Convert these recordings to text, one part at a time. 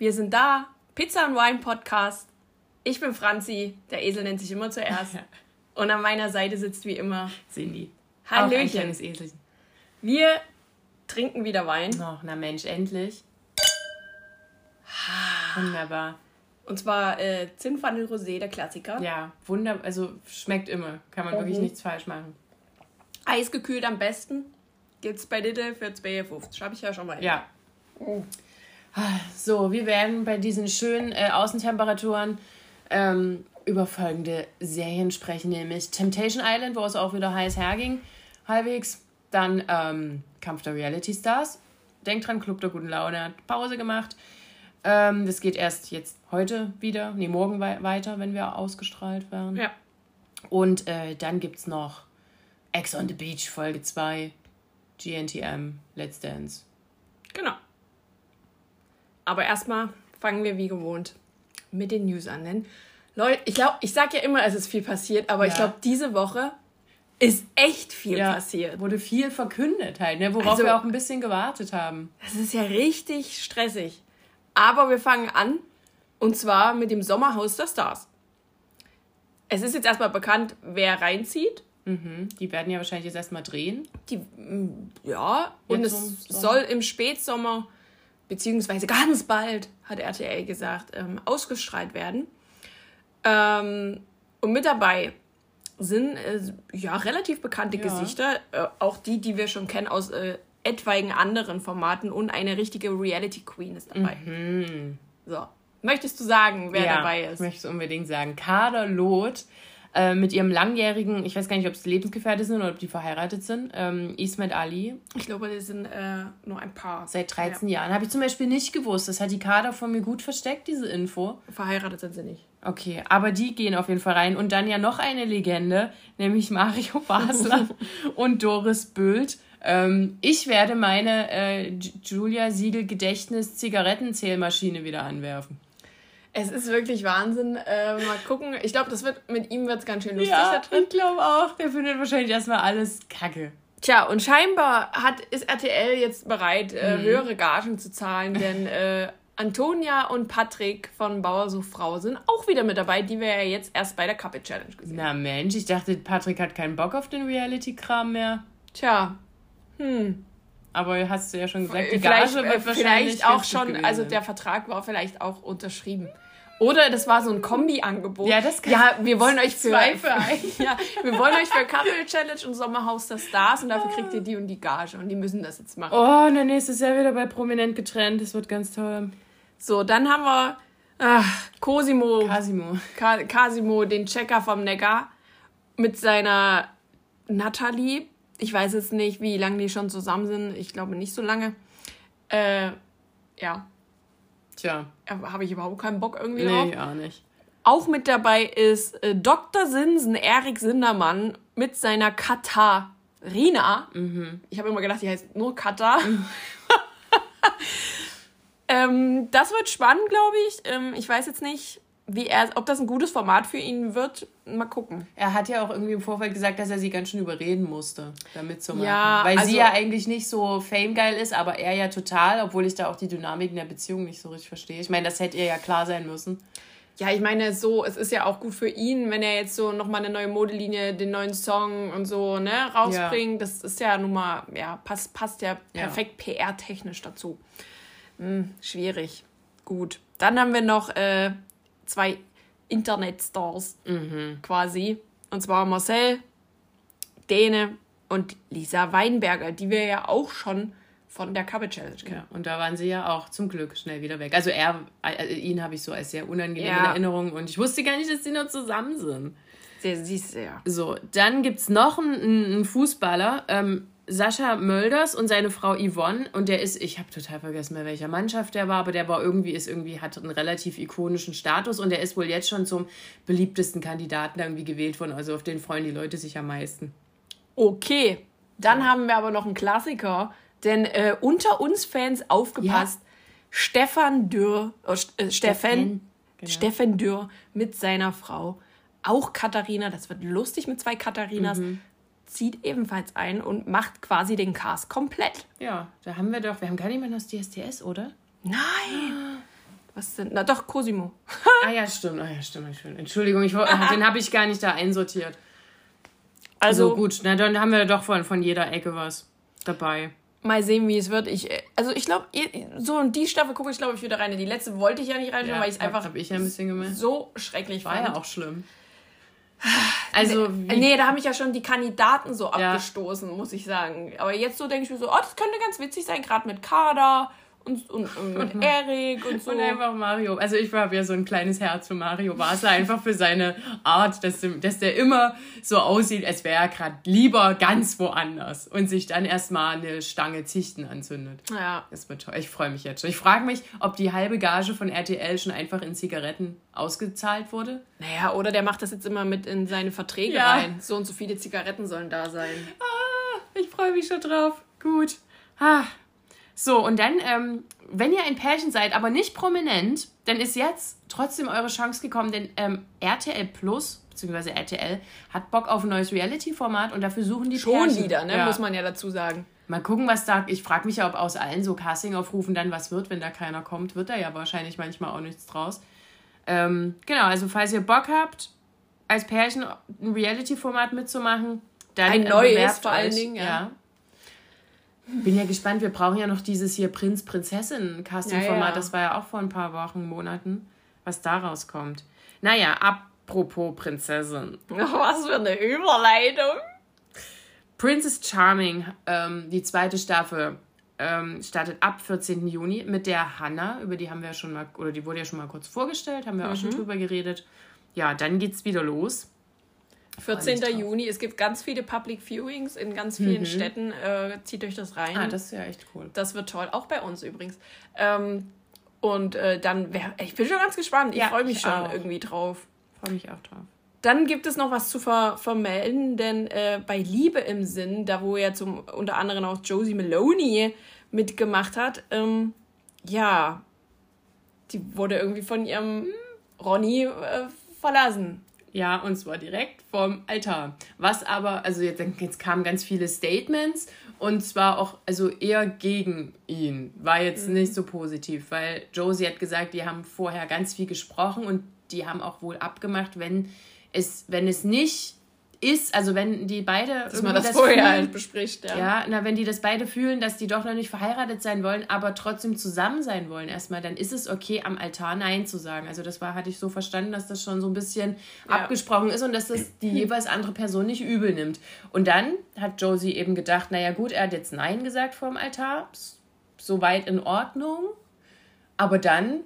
Wir sind da. Pizza und Wine Podcast. Ich bin Franzi. Der Esel nennt sich immer zuerst. Und an meiner Seite sitzt wie immer Cindy. Auch ein Hallöchen. kleines Eselchen. Wir trinken wieder Wein. Ach, na Mensch, endlich. Wunderbar. Und zwar äh, Zinnfandel Rosé, der Klassiker. Ja, wunderbar. Also schmeckt immer. Kann man wirklich Mhm. nichts falsch machen. Eisgekühlt am besten. Gibt's bei Lidl für 2,50. Habe ich ja schon mal. Ja. So, wir werden bei diesen schönen äh, Außentemperaturen ähm, über folgende Serien sprechen, nämlich Temptation Island, wo es auch wieder heiß herging, halbwegs. Dann ähm, Kampf der Reality Stars. Denkt dran, Club der guten Laune hat Pause gemacht. Ähm, das geht erst jetzt heute wieder, nee, morgen wei weiter, wenn wir ausgestrahlt werden. Ja. Und äh, dann gibt es noch Ex on the Beach Folge 2, GNTM, Let's Dance. Genau. Aber erstmal fangen wir wie gewohnt mit den News an. Denn Leute, ich glaube, ich sag ja immer, es ist viel passiert, aber ich Ja. glaube, diese Woche ist echt viel Ja, passiert. Wurde viel verkündet halt, ne? worauf Also- wir auch ein bisschen gewartet haben. Das ist ja richtig stressig. Aber wir fangen an und zwar mit dem Sommerhaus der Stars. Es ist jetzt erstmal bekannt, wer reinzieht. Mhm. Die werden ja wahrscheinlich jetzt erstmal drehen. Die, mm, ja, und Jetzt es soll im Spätsommer, beziehungsweise ganz bald, hat RTL gesagt, ähm, ausgestrahlt werden. Ähm, und mit dabei sind äh, ja relativ bekannte Ja. Gesichter, äh, auch die, die wir schon kennen aus äh, etwaigen anderen Formaten und eine richtige Reality Queen ist dabei. So. Möchtest du sagen, wer Mhm. ja, dabei Ich ist? möchte es unbedingt sagen. Kader Loth äh, mit ihrem langjährigen, ich weiß gar nicht, ob es Lebensgefährte sind oder ob die verheiratet sind, ähm, Ismet Ali. Ich glaube, das sind äh, nur ein paar. Seit 13 Jahren. Habe ich zum Beispiel nicht gewusst. Das hat die Kader von mir gut versteckt, diese Info. Ja, verheiratet sind sie nicht. Okay, aber die gehen auf jeden Fall rein. Und dann ja noch eine Legende, nämlich Mario Basler und Doris Böld. Ähm, ich werde meine äh, Julia Siegel Gedächtnis Zigarettenzählmaschine wieder anwerfen. Es ist wirklich Wahnsinn. Äh, mal gucken. Ich glaube, das wird mit ihm wird's ganz schön lustig da drin. ich glaube auch. Der findet wahrscheinlich erstmal alles kacke. Tja, und scheinbar hat, ist RTL jetzt bereit, äh, höhere Gagen zu zahlen, denn äh, Antonia und Patrick von Bauer sucht Frau sind auch wieder mit dabei, die wir ja jetzt erst bei der Couple Challenge gesehen haben. Na Mensch, ich dachte, Patrick hat keinen Bock auf den Reality-Kram mehr. Tja, Aber hast du ja schon gesagt, die vielleicht, Gage äh, wird wahrscheinlich vielleicht auch schon, gewesen also der Vertrag war vielleicht auch unterschrieben. Oder das war so ein Kombi-Angebot. Ja, das kann- Ja, wir wollen euch für, Zwei für einen. ja, wir wollen euch für Couple Challenge und Sommerhaus der Stars und dafür kriegt ihr die und die Gage und die müssen das jetzt machen. Oh, und dann nächstes Jahr wieder bei Prominent getrennt. Das wird ganz toll. So, dann haben wir ach, Cosimo, Casimo. Casimo, den Checker vom Neckar, mit seiner Natalie. Ich weiß jetzt nicht, wie lange die schon zusammen sind. Ich glaube nicht so lange. Äh, ja, Tja, habe ich überhaupt keinen Bock irgendwie drauf. nee, auch nicht. Auch mit dabei ist äh, Dr. Sinsen, Erik Sindermann, mit seiner Katharina. Ich habe immer gedacht, die heißt nur Katar. ähm, das wird spannend, glaube ich. Ähm, ich weiß jetzt nicht, wie er, ob das ein gutes Format für ihn wird. Mal gucken. Er hat ja auch irgendwie im Vorfeld gesagt, dass er sie ganz schön überreden musste, damit zu machen. Ja, Weil also- sie ja eigentlich nicht so famegeil ist, aber er ja total, obwohl ich da auch die Dynamik in der Beziehung nicht so richtig verstehe. Ich meine, das hätte ihr ja klar sein müssen. Ja, ich meine, so, es ist ja auch gut für ihn, wenn er jetzt so nochmal eine neue Modelinie, den neuen Song und so, ne, rausbringt. Das ist ja nun mal, ja, passt, passt ja Ja. perfekt PR-technisch dazu. Hm, schwierig. Gut. Dann haben wir noch äh, zwei Internetstars quasi. Und zwar Marcel, Dene und Lisa Weinberger, die wir ja auch schon von der Cover Challenge kennen. Ja, und da waren sie ja auch zum Glück schnell wieder weg. Also er, äh, ihn habe ich so als sehr unangenehme Ja. Erinnerung und ich wusste gar nicht, dass die noch zusammen sind. Sehr, siehst du ja. So, dann gibt es noch einen, einen Fußballer, ähm, Sascha Mölders und seine Frau Yvonne und der ist, ich habe total vergessen, bei welcher Mannschaft der war, aber der war irgendwie, ist irgendwie, hat einen relativ ikonischen Status und der ist wohl jetzt schon zum beliebtesten Kandidaten irgendwie gewählt worden. Also auf den freuen die Leute sich am meisten. Okay, dann haben wir aber noch einen Klassiker, denn äh, unter uns Fans aufgepasst, Stefan Dürr, äh, Steffen, Steffen, genau. Steffen Dürr mit seiner Frau, auch Katharina, das wird lustig mit zwei Katharinas, Mhm. Zieht ebenfalls ein und macht quasi den Cast komplett. Ja, da haben wir doch, wir haben gar niemanden aus DSDS, oder? Nein! Was denn? Na doch, Cosimo. ah ja, stimmt, ah ja, stimmt, Entschuldigung. Entschuldigung, ich, den habe ich gar nicht da einsortiert. Also, Also gut, na dann haben wir doch von, von jeder Ecke was dabei. mal sehen, wie es wird. Ich, äh, also ich glaube, so in die Staffel gucke ich, glaube ich, wieder rein. In die letzte wollte ich ja nicht reinschauen, weil ich es einfach Habe ich ja ein so schrecklich War fand. ja auch schlimm. Also, nee, nee, da haben mich ja schon die Kandidaten so abgestoßen, muss ich sagen. Aber jetzt so denke ich mir so, oh, das könnte ganz witzig sein, gerade mit Kader und, und, und mit Erik und so. Und einfach Mario. Also ich habe ja so ein kleines Herz für Mario Basler, einfach für seine Art, dass, dass der immer so aussieht, als wäre er gerade lieber ganz woanders und sich dann erstmal eine Stange Zichten anzündet. Ja, Das wird toll. Ich freue mich jetzt schon. Ich frage mich, ob die halbe Gage von RTL schon einfach in Zigaretten ausgezahlt wurde. naja, oder der macht das jetzt immer mit in seine Verträge Ja. rein. So und so viele Zigaretten sollen da sein. Ich freue mich schon drauf. Gut. Ah. So, und dann, ähm, wenn ihr ein Pärchen seid, aber nicht prominent, dann ist jetzt trotzdem eure Chance gekommen, denn ähm, RTL Plus, beziehungsweise RTL, hat Bock auf ein neues Reality-Format und dafür suchen die Schon Pärchen. wieder, ne? Ja. Muss man ja dazu sagen. Mal gucken, was da. Ich frage mich ja, ob aus allen so Casting-Aufrufen dann was wird, wenn da keiner kommt. Wird da ja wahrscheinlich manchmal auch nichts draus. Ähm, genau, also falls ihr Bock habt, als Pärchen ein Reality-Format mitzumachen, dann Ein äh, neues vor allen. Dingen, ja. Bin ja gespannt, wir brauchen ja noch dieses hier Prinz-Prinzessin-Casting-Format. Ja, ja. Das war ja auch vor ein paar Wochen, Monaten, was da rauskommt. Naja, apropos Prinzessin. Was für eine Überleitung. Princess Charming, ähm, die zweite Staffel, ähm, startet ab 14. Juni mit der Hannah, über die haben wir ja schon mal, oder die wurde ja schon mal kurz vorgestellt, haben wir auch schon drüber geredet. Ja, dann geht's wieder los. 14. drauf. Juni, es gibt ganz viele Public Viewings in ganz vielen Städten. Äh, zieht euch das rein. Ah, das ist ja echt cool. Das wird toll, auch bei uns übrigens. Ähm, und äh, dann, wär, ich bin schon ganz gespannt. Ich Ja, freue mich ich schon auch. irgendwie drauf. Freue mich auch drauf. Dann gibt es noch was zu ver vermelden, denn äh, bei Liebe im Sinn, da wo ja zum unter anderem auch Josie Maloney mitgemacht hat, ähm, ja, die wurde irgendwie von ihrem Ronny äh, verlassen. Ja, und zwar direkt vom Altar. Was aber, also jetzt, jetzt kamen ganz viele Statements und zwar auch, also eher gegen ihn. War jetzt nicht so positiv, weil Josie hat gesagt, die haben vorher ganz viel gesprochen und die haben auch wohl abgemacht, wenn es, wenn es nicht ist, also wenn die beide Dass man irgendwie das vorher fühlen, halt bespricht, ja. ja, na, wenn die das beide fühlen, dass die doch noch nicht verheiratet sein wollen, aber trotzdem zusammen sein wollen erstmal, dann ist es okay, am Altar Nein zu sagen. Also das war, hatte ich so verstanden, dass das schon so ein bisschen Ja. abgesprochen ist und dass das die jeweils andere Person nicht übel nimmt. Und dann hat Josie eben gedacht, naja gut, er hat jetzt Nein gesagt vor dem Altar, soweit in Ordnung. Aber dann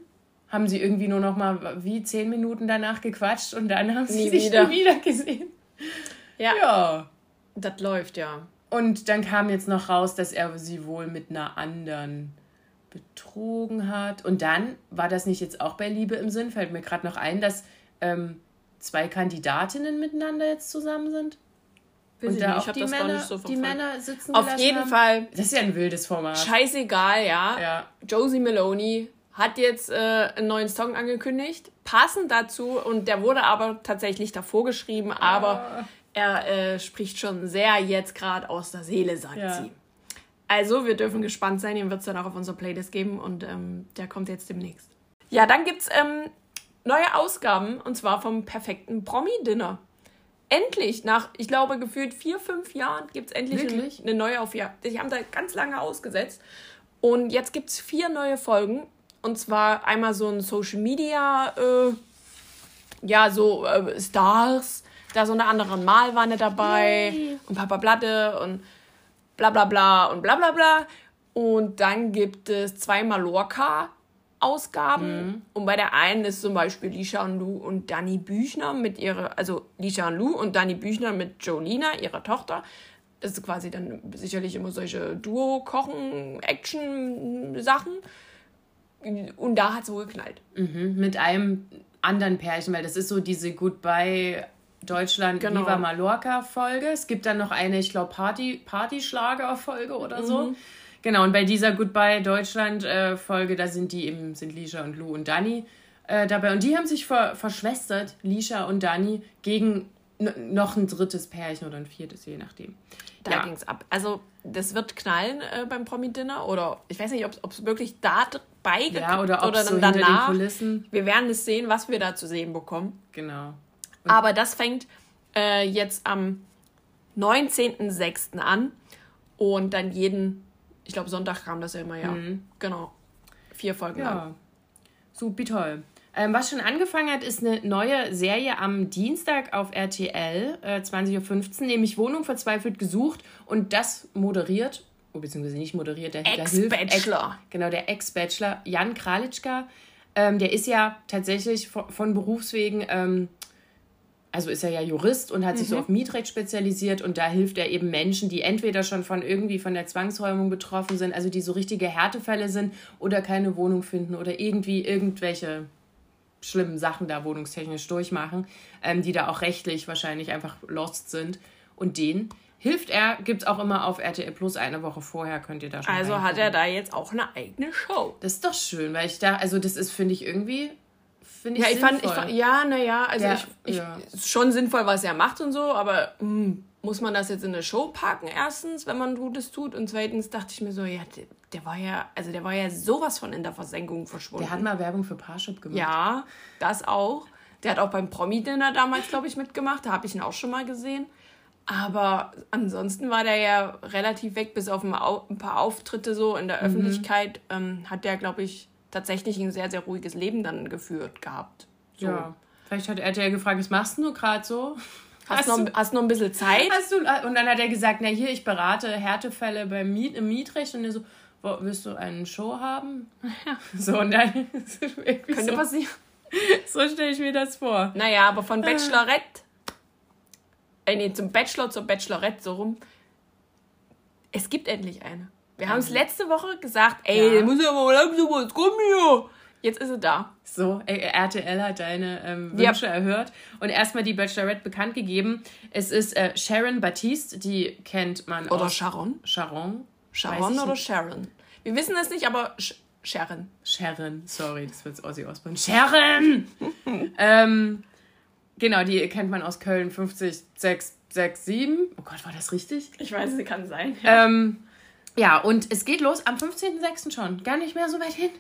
haben sie irgendwie nur noch mal wie zehn Minuten danach gequatscht und dann haben sie Nie sich wieder. nie wieder gesehen. Ja. Ja. Das läuft, ja. Und dann kam jetzt noch raus, dass er sie wohl mit einer anderen betrogen hat. Und dann war das nicht jetzt auch bei Liebe im Sinn, fällt mir gerade noch ein, dass ähm, zwei Kandidatinnen miteinander jetzt zusammen sind. Weiß und ich da nicht, ich auch die Männer, nicht so die. Männer sitzen Auf jeden haben. Fall Das ist ja ein wildes Format. scheißegal, ja. Ja. Josie Maloney hat jetzt äh, einen neuen Song angekündigt, passend dazu und der wurde aber tatsächlich davor geschrieben, aber er äh, spricht schon sehr jetzt gerade aus der Seele, sagt Ja. sie. Also, wir dürfen gespannt sein, den wird es dann auch auf unserer Playlist geben und ähm, der kommt jetzt demnächst. Ja, dann gibt's ähm, neue Ausgaben und zwar vom perfekten Promi-Dinner. Endlich, nach, ich glaube, gefühlt vier, fünf Jahren gibt es endlich eine, eine neue Aufgabe. Die haben da ganz lange ausgesetzt. Und jetzt gibt es vier neue Folgen. Und zwar einmal so ein Social Media, äh, ja, so äh, Stars. Da so eine andere Malwanne dabei. Yay. Und Papa Platte und bla bla bla und bla bla bla. Und dann gibt es zwei Mallorca-Ausgaben. Und bei der einen ist zum Beispiel Lisha und Lou und Dani Büchner mit ihrer, also Lisha und Lou und Dani Büchner mit Jolina, ihrer Tochter. Das ist quasi dann sicherlich immer solche Duo-Kochen-Action-Sachen. Und da hat es so geknallt. Mhm, mit einem anderen Pärchen, weil das ist so diese Goodbye Deutschland genau. Viva Mallorca Folge. Es gibt dann noch eine, ich glaube, Party, Partyschlager Folge oder so. Mhm. Genau, und bei dieser Goodbye Deutschland äh, Folge, da sind die eben, sind Lisha und Lou und Dani äh, dabei. Und die haben sich ver verschwestert, Lisha und Dani, gegen noch ein drittes Pärchen oder ein viertes, je nachdem. Da ja. ging es ab. Also, das wird knallen äh, beim Promi-Dinner oder ich weiß nicht, ob es wirklich da dabei ja, oder, oder dann so danach. Wir werden es sehen, was wir da zu sehen bekommen. Genau. Und Aber das fängt äh, jetzt am 19.06. an und dann jeden, ich glaube, Sonntag kam das ja immer, ja. Mhm. Genau. Vier Folgen ja. lang. Super toll. Ähm, was schon angefangen hat, ist eine neue Serie am Dienstag auf RTL, äh, 20.15 Uhr, nämlich Wohnung verzweifelt gesucht. Und das moderiert, beziehungsweise nicht moderiert, der Ex-Bachelor. Ex, genau, der Ex-Bachelor Jan Kralitschka. Ähm, der ist ja tatsächlich von, von Berufswegen, ähm, also ist er ja Jurist und hat mhm. sich so mhm. auf Mietrecht spezialisiert und da hilft er eben Menschen, die entweder schon von irgendwie von der Zwangsräumung betroffen sind, also die so richtige Härtefälle sind oder keine Wohnung finden oder irgendwie irgendwelche schlimmen Sachen da wohnungstechnisch durchmachen, ähm, die da auch rechtlich wahrscheinlich einfach lost sind. Und den hilft er, gibt es auch immer auf RTL Plus eine Woche vorher, könnt ihr da schon Also hat er da jetzt auch eine eigene Show. Das ist doch schön, weil ich da, also das ist, finde ich, irgendwie. Find ich ja, ich fand, ich fand, ja, naja, also Der, ich, ich ja. schon sinnvoll, was er macht und so, aber mh, hm, muss man das jetzt in eine Show packen, erstens, wenn man Gutes tut, und zweitens dachte ich mir so, ja, der war ja, also der war ja sowas von in der Versenkung verschwunden. Der hat mal Werbung für Parship gemacht. Ja, das auch. Der hat auch beim Promi-Dinner damals, glaube ich, mitgemacht. Da habe ich ihn auch schon mal gesehen. Aber ansonsten war der ja relativ weg, bis auf ein paar Auftritte so in der mhm. Öffentlichkeit. Ähm, hat der, glaube ich, tatsächlich ein sehr, sehr ruhiges Leben dann geführt gehabt. So. Ja. Vielleicht hat er gefragt, was machst du gerade so? Hast, hast, noch, du, hast noch ein bisschen Zeit? Hast du, und dann hat er gesagt, na hier, ich berate Härtefälle beim Miet, im Mietrecht. Und er so, willst du eine Show haben? Ja. So, und dann Könnte so, passieren. So stelle ich mir das vor. Naja, aber von Bachelorette, äh, nee, zum Bachelor zur Bachelorette so rum. Es gibt endlich eine. Wir haben es letzte Woche gesagt, ey, ja. muss ja mal langsam was kommen hier. Jetzt ist sie da. So, RTL hat deine ähm, Wünsche ja. erhört und erstmal die Bachelorette bekannt gegeben. Es ist äh, Sharon Baptiste, die kennt man Oder Sharon. Sharon. Sharon oder Sharon? Wir wissen es nicht, aber Sh Sharon. Sharon, sorry, das wird Ozzy Osbourne. Sharon! ähm, genau, die kennt man aus Köln 50 6 6 7. Oh Gott, war das richtig? Ich weiß, sie kann sein. Ja, ähm, ja und es geht los am 15.06. schon. Gar nicht mehr so weit hin.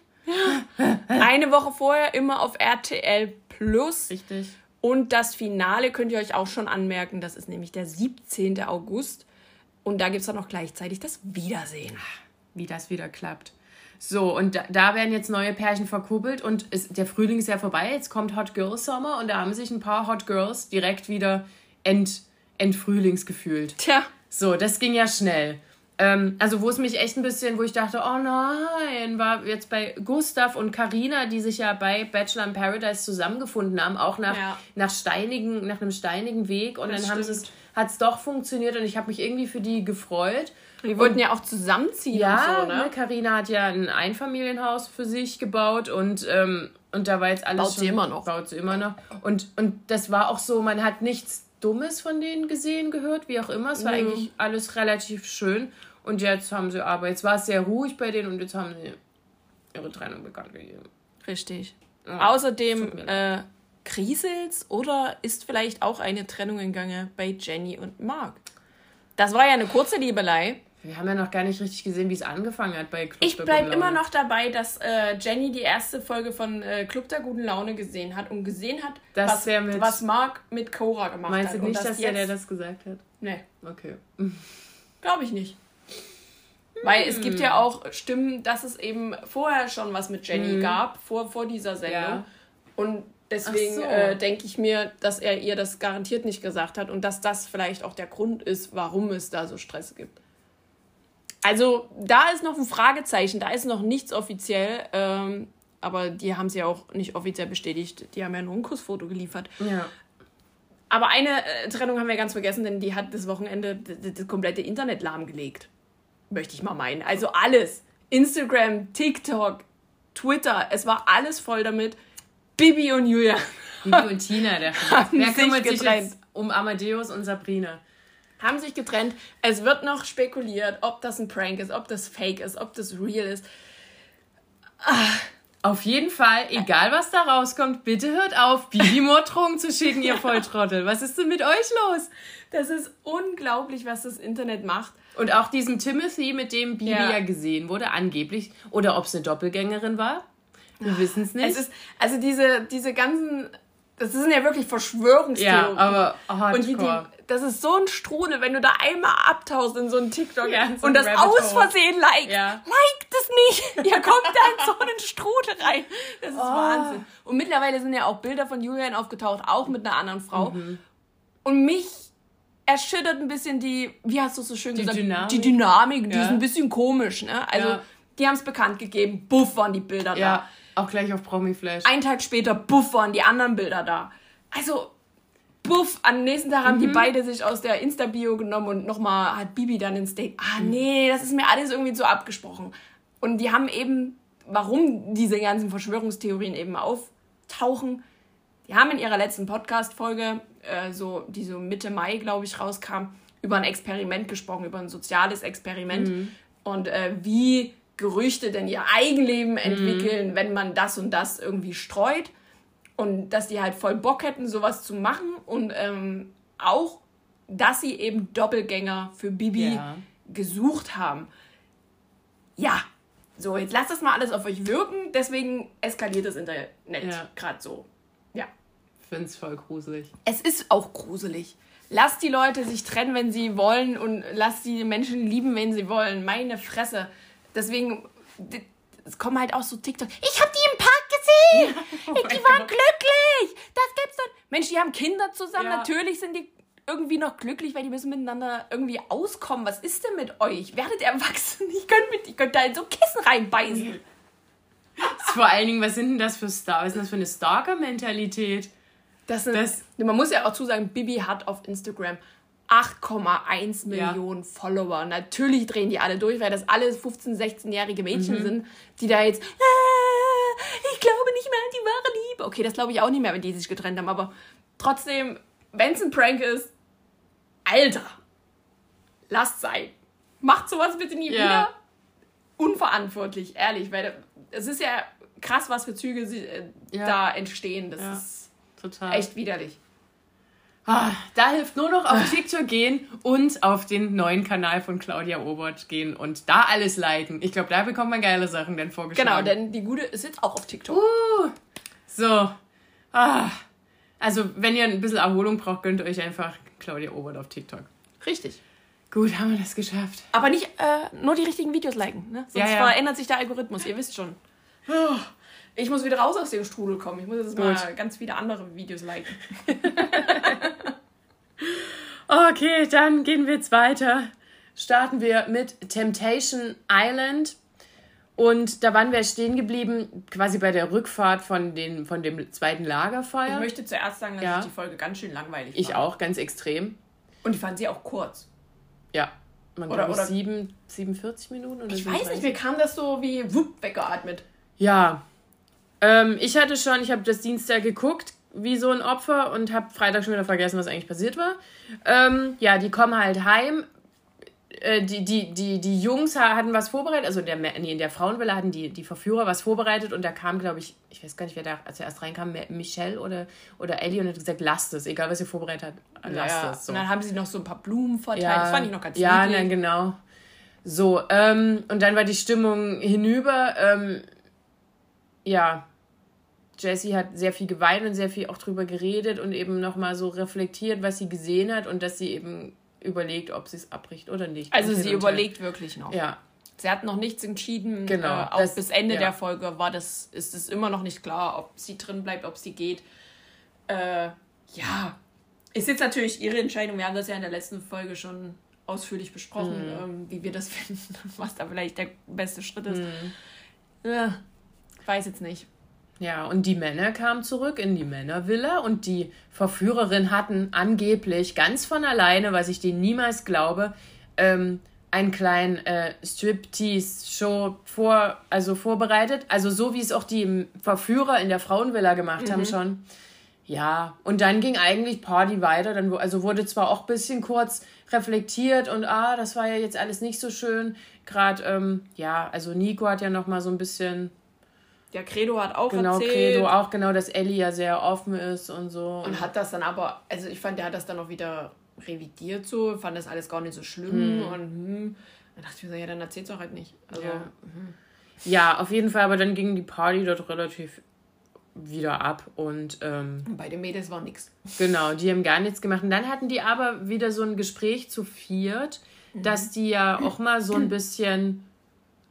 Eine Woche vorher immer auf RTL Plus. Richtig. Und das Finale könnt ihr euch auch schon anmerken. Das ist nämlich der 17. August. Und da gibt es dann auch gleichzeitig das Wiedersehen. Wie das wieder klappt. So, und da, da werden jetzt neue Pärchen verkuppelt und ist, der Frühling ist ja vorbei. Jetzt kommt Hot Girl Sommer und da haben sich ein paar Hot Girls direkt wieder ent, entfrühlings gefühlt. Tja. So, das ging ja schnell. Ähm, also, wo es mich echt ein bisschen, wo ich dachte, oh nein, war jetzt bei Gustav und Karina, die sich ja bei Bachelor in Paradise zusammengefunden haben, auch nach, ja. nach, steinigen, nach einem steinigen Weg. Und das dann haben sie es hat es doch funktioniert und ich habe mich irgendwie für die gefreut. Die wollten und, ja auch zusammenziehen. Ja, so, ne? Carina ne, hat ja ein Einfamilienhaus für sich gebaut und, ähm, und da war jetzt alles. Baut schon, sie immer noch. Baut sie immer noch. Und, und das war auch so, man hat nichts Dummes von denen gesehen, gehört, wie auch immer. Es war mhm. eigentlich alles relativ schön. Und jetzt haben sie aber, jetzt war es sehr ruhig bei denen und jetzt haben sie ihre Trennung bekannt gegeben. Richtig. Ja, Außerdem äh, Kriselt's oder ist vielleicht auch eine Trennung in Gange bei Jenny und Mark? Das war ja eine kurze Liebelei. Wir haben ja noch gar nicht richtig gesehen, wie es angefangen hat bei Club Ich bleibe immer noch dabei, dass äh, Jenny die erste Folge von äh, Club der guten Laune gesehen hat und gesehen hat, was, mit, was Mark mit Cora gemacht meinst hat. Meinst du nicht, dass, dass der, der das gesagt hat? Nee. Okay. Glaube ich nicht. Weil es gibt ja hm. auch Stimmen, dass es eben vorher schon was mit Jenny hm. gab, vor, vor dieser Sendung. Ja. Und Deswegen so. äh, denke ich mir, dass er ihr das garantiert nicht gesagt hat und dass das vielleicht auch der Grund ist, warum es da so Stress gibt. Also da ist noch ein Fragezeichen, da ist noch nichts offiziell, ähm, aber die haben sie ja auch nicht offiziell bestätigt. Die haben ja nur ein Kussfoto geliefert. Ja. Aber eine äh, Trennung haben wir ganz vergessen, denn die hat das Wochenende das komplette Internet lahmgelegt. Möchte ich mal meinen. Also alles. Instagram, TikTok, Twitter, es war alles voll damit. Bibi und Julia. Bibi und Tina, der Wer kümmert sich jetzt um Amadeus und Sabrina? Haben sich getrennt. Es wird noch spekuliert, ob das ein Prank ist, ob das Fake ist, ob das real ist. Ah. Auf jeden Fall, egal was da rauskommt, bitte hört auf, Bibi Morddrohungen zu schicken, ihr Volltrottel. Was ist denn mit euch los? Das ist unglaublich, was das Internet macht. Und auch diesem Timothy, mit dem Bibi ja, ja gesehen wurde, angeblich. Oder ob es eine Doppelgängerin war. Wir wissen es nicht. Es ist, also diese, diese ganzen das sind ja wirklich Verschwörungstheorien. Ja, aber hardcore. Und die, die, das ist so ein Strudel, wenn du da einmal abtauchst in so einen TikTok ja, so und das aus Versehen liked. Ja. Liked es nicht! Ihr kommt da in so einen Strudel rein. Das ist oh. Wahnsinn. Und mittlerweile sind ja auch Bilder von Julian aufgetaucht, auch mit einer anderen Frau. Mhm. Und mich erschüttert ein bisschen die, wie hast du es so schön die gesagt? Dynamik. Die Dynamik, die ja. ist ein bisschen komisch, ne? Also, die haben es bekannt gegeben, buff waren die Bilder ja. da. Auch gleich auf Promi-Flash. Ein Tag später, buff, waren die anderen Bilder da. Also, buff, am nächsten Tag haben mhm. die beide sich aus der Insta-Bio genommen und nochmal hat Bibi dann ins Date. Ah, mhm. nee, das ist mir alles irgendwie so abgesprochen. Und die haben eben, warum diese ganzen Verschwörungstheorien eben auftauchen, die haben in ihrer letzten Podcast-Folge, äh, so, die so Mitte Mai, glaube ich, rauskam, über ein Experiment gesprochen, über ein soziales Experiment. Mhm. Und äh, wie Gerüchte denn ihr Eigenleben mhm. entwickeln, mhm. wenn man das und das irgendwie streut. Und dass die halt voll Bock hätten, sowas zu machen. Und ähm, auch, dass sie eben Doppelgänger für Bibi ja. gesucht haben. Ja, so, jetzt lasst das mal alles auf euch wirken. Deswegen eskaliert das Internet ja. gerade so. Ja. Ich finde es voll gruselig. Es ist auch gruselig. Lasst die Leute sich trennen, wenn sie wollen und lasst die Menschen lieben, wenn sie wollen. Meine Fresse. Deswegen, es kommen halt auch so TikTok. Ich habe die im Park gesehen. Ja, oh die waren Gott. glücklich. Das gibt's doch. Mensch, die haben Kinder zusammen. Ja. Natürlich sind die irgendwie noch glücklich, weil die müssen miteinander irgendwie auskommen. Was ist denn mit euch? Werdet erwachsen. Ich könnte mit, ich könnte da in so Kissen reinbeißen. Vor allen Dingen, was sind denn das für Star? Was ist denn das für eine Stalker-Mentalität? Das, das man muss ja auch zusagen, Bibi hat auf Instagram 8,1 Millionen ja. Follower. Natürlich drehen die alle durch, weil das alle 15-, 16-jährige Mädchen mhm. sind, die da jetzt, äh, ich glaube nicht mehr an die wahre Liebe. Okay, das glaube ich auch nicht mehr, wenn die sich getrennt haben, aber trotzdem, wenn es ein Prank ist, Alter, lasst sein. Macht sowas bitte nie ja. wieder. Unverantwortlich, ehrlich, weil es ist ja krass, was für Züge äh, ja. da entstehen. Das ist Total. echt widerlich. Ah, da hilft nur noch auf TikTok gehen und auf den neuen Kanal von Claudia Obert gehen und da alles liken. Ich glaube, da bekommt man geile Sachen dann vorgeschlagen. Genau, denn die Gute ist jetzt auch auf TikTok. Uh, so. Ah. Also, wenn ihr ein bisschen Erholung braucht, gönnt euch einfach Claudia Obert auf TikTok. Richtig. Gut, haben wir das geschafft. Aber nicht äh, nur die richtigen Videos liken, ne? Sonst ja, ja. verändert sich der Algorithmus, ihr wisst schon. Ich muss wieder raus aus dem Strudel kommen. Ich muss jetzt Gut. mal ganz viele andere Videos liken. Okay, dann gehen wir jetzt weiter. Starten wir mit Temptation Island. Und da waren wir stehen geblieben, quasi bei der Rückfahrt von, den, von dem zweiten Lagerfeuer. Ich möchte zuerst sagen, dass ja. ich die Folge ganz schön langweilig fand. Ich auch, ganz extrem. Und ich fand sie auch kurz. Ja. Man oder, oder 7, 47 Minuten oder Ich weiß nicht, mir kam das so wie wupp weggeatmet. Ja. Ähm, ich hatte schon, ich habe das Dienstag geguckt, wie so ein Opfer und habe Freitag schon wieder vergessen, was eigentlich passiert war. Ähm, ja, die kommen halt heim. Äh, die, die, die, die Jungs hatten was vorbereitet, also in der, nee, in der Frauenwelle hatten die, die Verführer was vorbereitet und da kam, glaube ich, ich weiß gar nicht, wer da zuerst reinkam, Michelle oder, oder Ellie und hat gesagt, lasst es, egal was ihr vorbereitet habt, lasst ja, es. So. Und dann haben sie noch so ein paar Blumen verteilt, ja, das fand ich noch ganz Ja, nein, genau. So, ähm, und dann war die Stimmung hinüber. Ähm, ja, Jessie hat sehr viel geweint und sehr viel auch drüber geredet und eben nochmal so reflektiert, was sie gesehen hat und dass sie eben überlegt, ob sie es abbricht oder nicht. Also sie überlegt wirklich noch. Ja. Sie hat noch nichts entschieden. Genau. Äh, auch das, bis Ende ja. der Folge war das, ist es immer noch nicht klar, ob sie drin bleibt, ob sie geht. Äh, ja. Ist jetzt natürlich ihre Entscheidung. Wir haben das ja in der letzten Folge schon ausführlich besprochen, mhm. ähm, wie wir das finden, was da vielleicht der beste Schritt ist. Mhm. Ja, weiß jetzt nicht. Ja, und die Männer kamen zurück in die Männervilla und die Verführerin hatten angeblich ganz von alleine, was ich denen niemals glaube, ähm, einen kleinen äh, Striptease-Show vor, also vorbereitet. Also so wie es auch die Verführer in der Frauenvilla gemacht mhm. haben schon. Ja, und dann ging eigentlich Party weiter. Dann, also wurde zwar auch ein bisschen kurz reflektiert und ah, das war ja jetzt alles nicht so schön. Gerade, ähm, ja, also Nico hat ja noch mal so ein bisschen ja, Credo hat auch genau, erzählt. Credo auch, genau, dass Ellie ja sehr offen ist und so. Und hat das dann aber, also ich fand, der hat das dann auch wieder revidiert so, fand das alles gar nicht so schlimm hm. und hm. Dann dachte ich mir so, ja, dann erzähl's auch halt nicht. Also, ja. Hm. ja, auf jeden Fall, aber dann ging die Party dort relativ wieder ab und ähm, bei den Mädels war nichts. Genau, die haben gar nichts gemacht. Und dann hatten die aber wieder so ein Gespräch zu viert, mhm. dass die ja auch mal so ein bisschen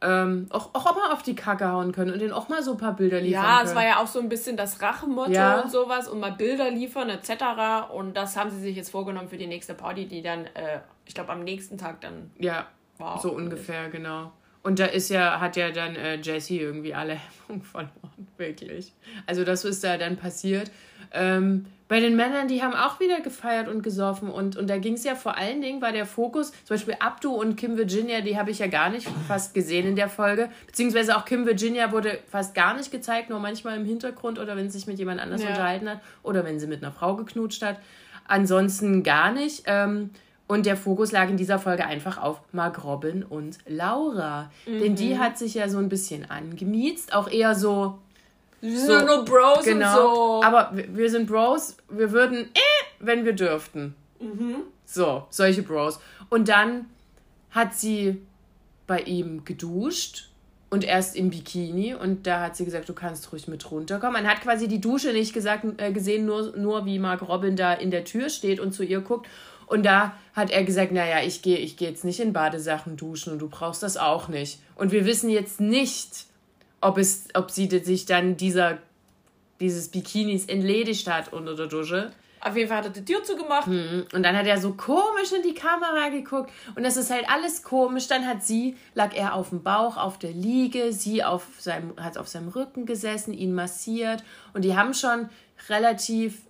ähm, auch, auch mal auf die Kacke hauen können und denen auch mal so ein paar Bilder liefern Ja, können. es war ja auch so ein bisschen das Rachemotto ja. und sowas und mal Bilder liefern etc. Und das haben sie sich jetzt vorgenommen für die nächste Party, die dann, äh, ich glaube, am nächsten Tag dann ja, war. So ungefähr, genau. Und da ist ja, hat ja dann äh, Jesse irgendwie alle Hemmungen verloren, wirklich. Also das ist da dann passiert. Ähm, bei den Männern, die haben auch wieder gefeiert und gesoffen und, und da ging es ja vor allen Dingen, war der Fokus, zum Beispiel Abdu und Kim Virginia, die habe ich ja gar nicht fast gesehen in der Folge, beziehungsweise auch Kim Virginia wurde fast gar nicht gezeigt, nur manchmal im Hintergrund oder wenn sie sich mit jemand anders ja. unterhalten hat oder wenn sie mit einer Frau geknutscht hat. Ansonsten gar nicht. Ähm, und der Fokus lag in dieser Folge einfach auf Mark Robin und Laura. Mhm. Denn die hat sich ja so ein bisschen angemiezt, auch eher so wir sind so, nur Bros genau. und so. Aber wir sind Bros, wir würden, äh, wenn wir dürften. Mhm. So, solche Bros. Und dann hat sie bei ihm geduscht und erst im Bikini und da hat sie gesagt, du kannst ruhig mit runterkommen. Man hat quasi die Dusche nicht gesagt, äh, gesehen, nur, nur wie Mark Robin da in der Tür steht und zu ihr guckt. Und da hat er gesagt, naja, ich gehe ich geh jetzt nicht in Badesachen duschen und du brauchst das auch nicht. Und wir wissen jetzt nicht, ob, es, ob sie sich dann dieser, dieses Bikinis entledigt hat unter der Dusche. Auf jeden Fall hat er die Tür zugemacht. Mhm. Und dann hat er so komisch in die Kamera geguckt. Und das ist halt alles komisch. Dann hat sie, lag er auf dem Bauch, auf der Liege. Sie auf seinem, hat auf seinem Rücken gesessen, ihn massiert. Und die haben schon relativ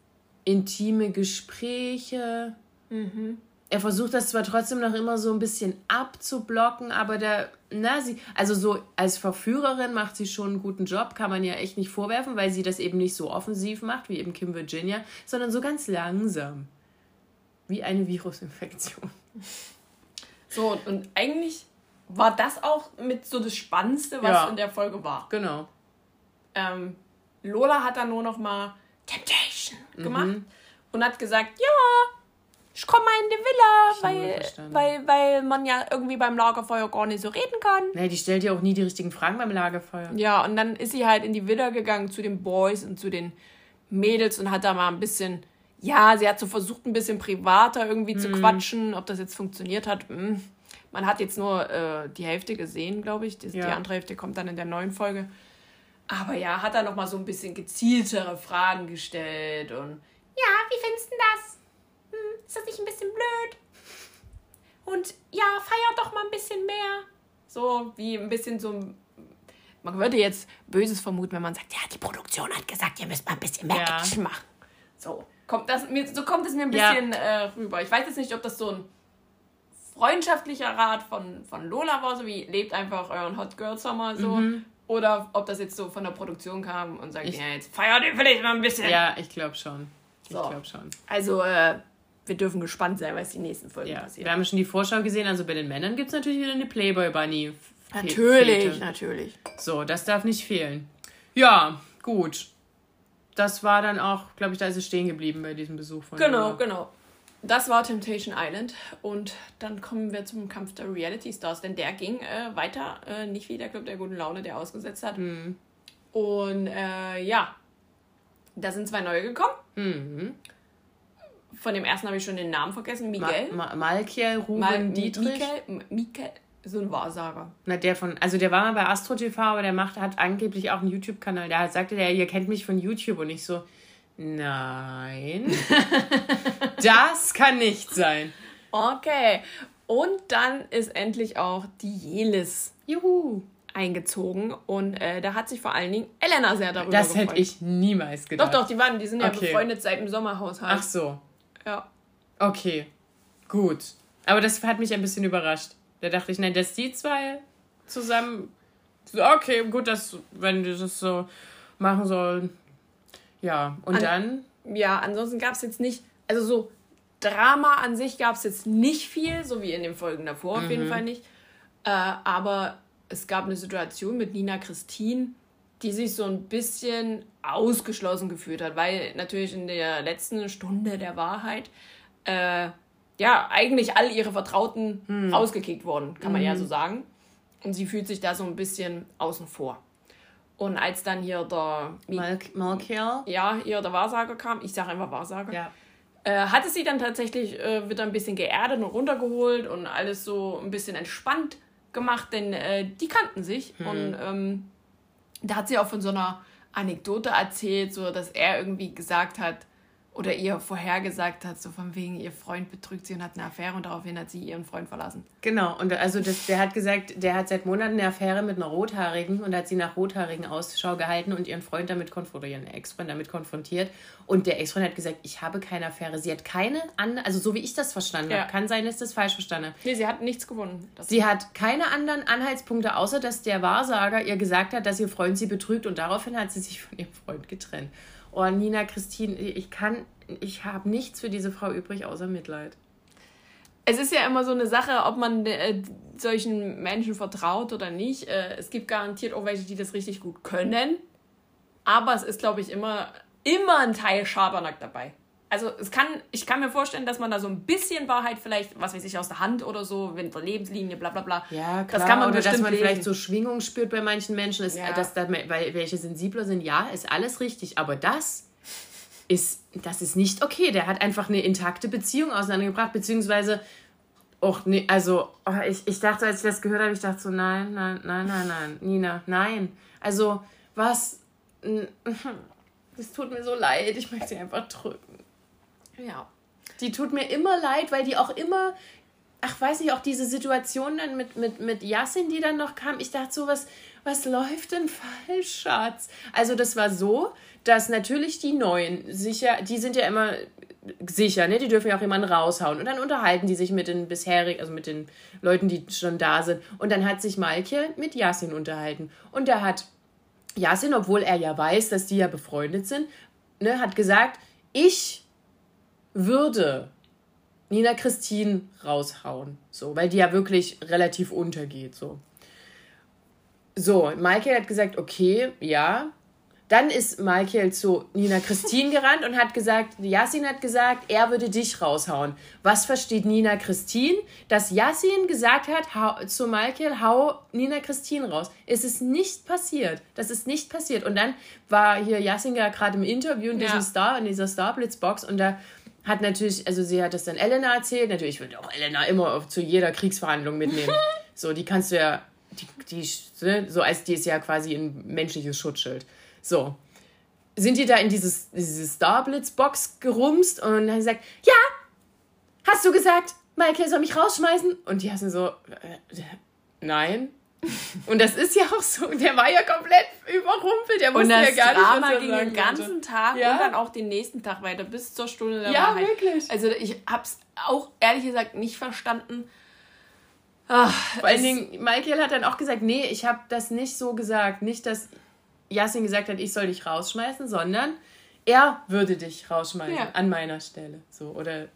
intime Gespräche. Mhm er versucht das zwar trotzdem noch immer so ein bisschen abzublocken, aber der, na, sie, also so als Verführerin macht sie schon einen guten Job, kann man ja echt nicht vorwerfen, weil sie das eben nicht so offensiv macht wie eben Kim Virginia, sondern so ganz langsam. Wie eine Virusinfektion. So, und eigentlich war das auch mit so das Spannendste, was ja, in der Folge war. Genau. Ähm, Lola hat dann nur noch mal Temptation gemacht mhm. und hat gesagt, ja, ich komme mal in die Villa, weil, weil, weil man ja irgendwie beim Lagerfeuer gar nicht so reden kann. Nee, die stellt ja auch nie die richtigen Fragen beim Lagerfeuer. Ja, und dann ist sie halt in die Villa gegangen zu den Boys und zu den Mädels und hat da mal ein bisschen, ja, sie hat so versucht, ein bisschen privater irgendwie mhm. zu quatschen. Ob das jetzt funktioniert hat, mh. Hm. man hat jetzt nur äh, die Hälfte gesehen, glaube ich. Die, ja. die andere Hälfte kommt dann in der neuen Folge. Aber ja, hat da noch mal so ein bisschen gezieltere Fragen gestellt und ja, wie findest du das? Ist das nicht ein bisschen blöd? Und ja, feier doch mal ein bisschen mehr. So wie ein bisschen so. Man würde jetzt Böses vermuten, wenn man sagt, ja, die Produktion hat gesagt, ihr müsst mal ein bisschen mehr ja. Action machen. So kommt, das, mir, so kommt es mir ein bisschen ja. äh, rüber. Ich weiß jetzt nicht, ob das so ein freundschaftlicher Rat von, von Lola war, so wie lebt einfach euren Hot Girl Summer so. Mhm. Oder ob das jetzt so von der Produktion kam und sagt, ich, ja, jetzt feiert ihr vielleicht mal ein bisschen. Ja, ich glaube schon. Ich so. glaube schon. Also, äh, wir dürfen gespannt sein, was die nächsten Folgen ja. passiert. Wir haben schon die Vorschau gesehen, also bei den Männern gibt es natürlich wieder eine Playboy Bunny. Natürlich, Fete. natürlich. So, das darf nicht fehlen. Ja, gut. Das war dann auch, glaube ich, da ist es stehen geblieben bei diesem Besuch von Genau, Lola. genau. Das war Temptation Island und dann kommen wir zum Kampf der Reality Stars, denn der ging äh, weiter, äh, nicht wie der Club der guten Laune, der ausgesetzt hat. Mhm. Und äh, ja, da sind zwei neue gekommen. Mhm. Von dem ersten habe ich schon den Namen vergessen. Miguel. Ma Ma Malkiel Ruben Mal Dietrich. Mikael, so ein Wahrsager. Na, der von, also der war mal bei Astro TV, aber der macht, hat angeblich auch einen YouTube-Kanal. Da sagte der, ihr kennt mich von YouTube und ich so, nein. das kann nicht sein. Okay. Und dann ist endlich auch die Jelis. Juhu. eingezogen und äh, da hat sich vor allen Dingen Elena sehr darüber Das hätte ich niemals gedacht. Doch, doch, die waren, die sind ja Okay. befreundet seit dem Sommerhaushalt. Ach so. Ja. Okay. Gut. Aber das hat mich ein bisschen überrascht. Da dachte ich, nein, dass die zwei zusammen. Okay, gut, dass, wenn die das so machen sollen. Ja, und An- dann. Ja, ansonsten gab es jetzt nicht, also so Drama an sich gab es jetzt nicht viel, so wie in den Folgen davor auf Mhm. jeden Fall nicht. Äh, aber es gab eine Situation mit Nina Christine, die sich so ein bisschen ausgeschlossen gefühlt hat, weil natürlich in der letzten Stunde der Wahrheit äh, ja eigentlich all ihre Vertrauten Hm. rausgekickt wurden, kann man Mhm. ja so sagen. Und sie fühlt sich da so ein bisschen außen vor. Und als dann hier der Malkiel? ja, hier der Wahrsager kam, ich sage einfach Wahrsager, Ja. äh, hatte sie dann tatsächlich äh, wieder ein bisschen geerdet und runtergeholt und alles so ein bisschen entspannt gemacht, denn äh, die kannten sich und ähm, da hat sie auch von so einer Anekdote erzählt, so dass er irgendwie gesagt hat oder ihr vorhergesagt hat, so von wegen ihr Freund betrügt sie und hat eine Affäre und daraufhin hat sie ihren Freund verlassen. Genau, und also das, der hat gesagt, der hat seit Monaten eine Affäre mit einer Rothaarigen und hat sie nach Rothaarigen Ausschau gehalten und ihren Freund damit konfrontiert, ihren Ex-Freund damit konfrontiert. Und der Ex-Freund hat gesagt, ich habe keine Affäre. Sie hat keine andere, also so wie ich das verstanden Ja. habe, kann sein, dass das falsch verstanden habe. Nee, sie hat nichts gewonnen. Sie hat keine anderen Anhaltspunkte, außer dass der Wahrsager ihr gesagt hat, dass ihr Freund sie betrügt und daraufhin hat sie sich von ihrem Freund getrennt. Oh, Nina, Christine, ich kann, ich habe nichts für diese Frau übrig, außer Mitleid. es ist ja immer so eine Sache, ob man äh, solchen Menschen vertraut oder nicht. Äh, es gibt garantiert auch welche, die das richtig gut können. Aber es ist, glaube ich, immer, immer ein Teil Schabernack dabei. Also es kann, ich kann mir vorstellen, dass man da so ein bisschen Wahrheit vielleicht, was weiß ich, aus der Hand oder so, mit der Lebenslinie, bla bla bla. Ja, klar. Das kann man Oder dass man lesen. vielleicht so Schwingung spürt bei manchen Menschen, ist, Ja. dass da, weil welche sensibler sind, ja, ist alles richtig. Aber das ist, das ist nicht okay. Der hat einfach eine intakte Beziehung auseinandergebracht, beziehungsweise auch ne, also oh, ich, ich dachte, als ich das gehört habe, ich dachte so, nein, nein, nein, nein, nein, Nina, nein. Also, was? Es tut mir so leid, ich möchte sie einfach drücken. Ja. Die tut mir immer leid, weil die auch immer, ach weiß ich, auch diese Situation dann mit, mit, mit Yassin, die dann noch kam, ich dachte so, was, was läuft denn falsch, Schatz? Also das war so, dass natürlich die Neuen sicher, die sind ja immer sicher, ne? Die dürfen ja auch jemanden raushauen. Und dann unterhalten die sich mit den bisherigen, also mit den Leuten, die schon da sind. Und dann hat sich Malke mit Yassin unterhalten. Und da hat Yassin, obwohl er ja weiß, dass die ja befreundet sind, ne, hat gesagt, ich würde Nina Christine raushauen. So, weil die ja wirklich relativ untergeht. So. So, Michael hat gesagt, okay, ja. Dann ist Michael zu Nina Christine gerannt und hat gesagt, Yassin hat gesagt, er würde dich raushauen. Was versteht Nina Christine? Dass Yassin gesagt hat hau, zu Michael, hau Nina Christine raus. Es ist nicht passiert. Das ist nicht passiert. Und dann war hier Yassin ja gerade im Interview in diesem Ja. Star, in dieser Starblitz-Box und da hat natürlich, also sie hat das dann Elena erzählt. Natürlich würde auch Elena immer auf, zu jeder Kriegsverhandlung mitnehmen. so, die kannst du ja, die, die, ne, so als die ist ja quasi ein menschliches Schutzschild. So. Sind die da in dieses, diese Starblitz-Box gerumst und dann gesagt, ja, hast du gesagt, Michael soll mich rausschmeißen? Und die hatten so, äh, nein. Und das ist ja auch so, der war ja komplett überrumpelt, der wusste ja gar nicht, Drama was er ging den ganzen wollte. Tag Ja. und dann auch den nächsten Tag weiter, bis zur Stunde der Ja, Wahrheit. wirklich. Also ich hab's auch ehrlich gesagt nicht verstanden. Ach, Vor allen Dingen, Michael hat dann auch gesagt, nee, ich habe das nicht so gesagt. Nicht, dass Yassin gesagt hat, ich soll dich rausschmeißen, sondern er würde dich rausschmeißen Ja. an meiner Stelle. So, oder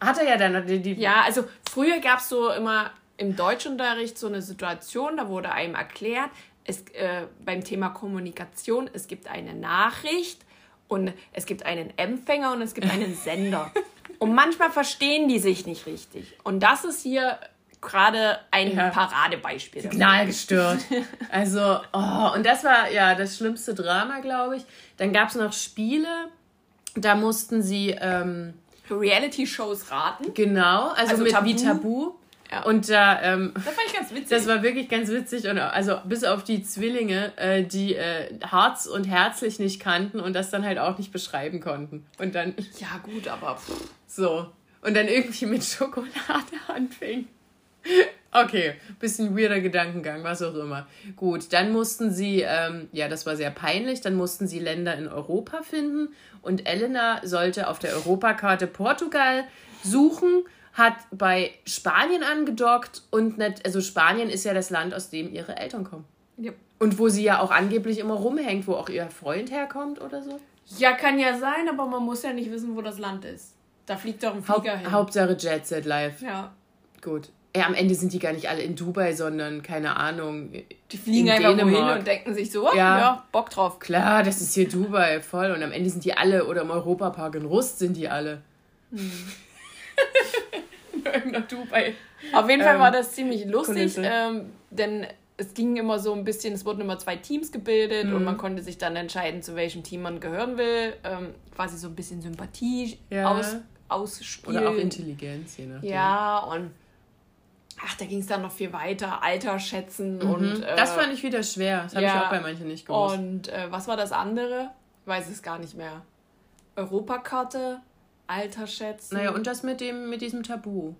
hat er ja dann die, die Ja, also früher gab es so immer im Deutschunterricht so eine Situation, da wurde einem erklärt, es, äh, beim Thema Kommunikation, es gibt eine Nachricht und es gibt einen Empfänger und es gibt einen Sender. und manchmal verstehen die sich nicht richtig. Und das ist hier gerade ein Ja. Paradebeispiel. dafür. Signal gestört. Also, oh, und das war ja das schlimmste Drama, glaube ich. Dann gab es noch Spiele, da mussten sie, ähm, Reality-Shows raten. genau, also, Also mit Tabu. wie Tabu. Ja. Und da, ähm, Das fand ich ganz witzig. Das war wirklich ganz witzig und also bis auf die Zwillinge, äh, die äh, Harz und Herzlich nicht kannten und das dann halt auch nicht beschreiben konnten. Und dann ja, gut, aber pff, so. Und dann irgendwie mit Schokolade anfing. Okay, bisschen weirder Gedankengang, was auch immer. Gut, dann mussten sie, ähm, ja, das war sehr peinlich, dann mussten sie Länder in Europa finden und Elena sollte auf der Europakarte Portugal suchen, hat bei Spanien angedockt und nicht, also Spanien ist ja das Land, aus dem ihre Eltern kommen. Ja. Und wo sie ja auch angeblich immer rumhängt, wo auch ihr Freund herkommt oder so. Ja, kann ja sein, aber man muss ja nicht wissen, wo das Land ist. Da fliegt doch ein Flieger Haupt, hin. Hauptsache Jet Set Live. Ja. Gut. Ja, am Ende sind die gar nicht alle in Dubai, sondern, keine Ahnung, die fliegen einfach Dänemark. wohin und denken sich so, ja. ja, Bock drauf. Klar, das ist hier Dubai, voll. Und am Ende sind die alle, oder im Europapark in Rust sind die alle. Hm. Irgendeiner Dubai. Auf jeden Fall ähm, war das ziemlich lustig, ähm, denn es ging immer so ein bisschen, es wurden immer zwei Teams gebildet mhm. und man konnte sich dann entscheiden, zu welchem Team man gehören will. Ähm, quasi so ein bisschen Sympathie ja. aus, ausspielen. Oder auch Intelligenz, je nachdem. Ja, und ach, da ging es dann noch viel weiter, Alter schätzen mhm. und. Äh, das fand ich wieder schwer. Das habe ja, ich auch bei manchen nicht gewusst. Und äh, was war das andere? Ich weiß es gar nicht mehr. Europakarte, Alter schätzen. Naja, und das mit dem, mit diesem Tabu.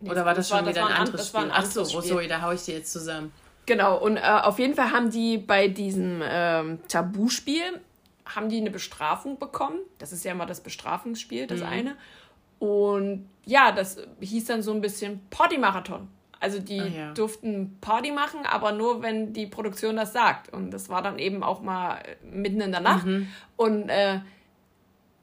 Nee, Oder war das, das schon war, wieder ein, ein anderes Spiel? Ein Ach so, Spiel. so, da haue ich die jetzt zusammen. Genau, und äh, auf jeden Fall haben die bei diesem ähm, Tabuspiel haben die eine Bestrafung bekommen. Das ist ja immer das Bestrafungsspiel, das mhm. eine. Und ja, das hieß dann so ein bisschen Partymarathon. Also die ah, ja. durften Party machen, aber nur, wenn die Produktion das sagt. Und das war dann eben auch mal mitten in der Nacht. Mhm. Und äh,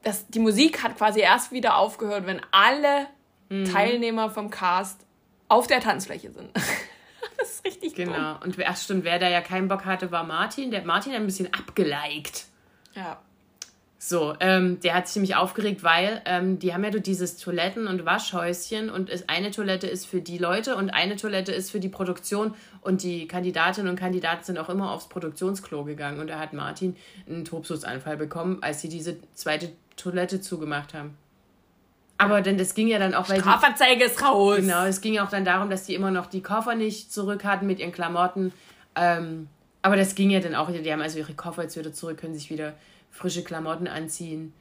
das, die Musik hat quasi erst wieder aufgehört, wenn alle mhm. Teilnehmer vom Cast auf der Tanzfläche sind. das ist richtig Genau. Dumm. Und ach stimmt, wer da ja keinen Bock hatte, war Martin. Der hat Martin ein bisschen abgeliked. Ja. So, ähm, der hat sich nämlich aufgeregt, weil ähm, die haben ja dieses Toiletten- und Waschhäuschen und ist, eine Toilette ist für die Leute und eine Toilette ist für die Produktion und die Kandidatinnen und Kandidaten sind auch immer aufs Produktionsklo gegangen und da hat Martin einen Tobsuchtsanfall bekommen, als sie diese zweite Toilette zugemacht haben. Aber denn das ging ja dann auch, weil Strafanzeige ist raus. Genau, es ging ja auch dann darum, dass die immer noch die Koffer nicht zurück hatten mit ihren Klamotten. Ähm, aber das ging ja dann auch, die haben also ihre Koffer jetzt wieder zurück, können sich wieder frische Klamotten anziehen.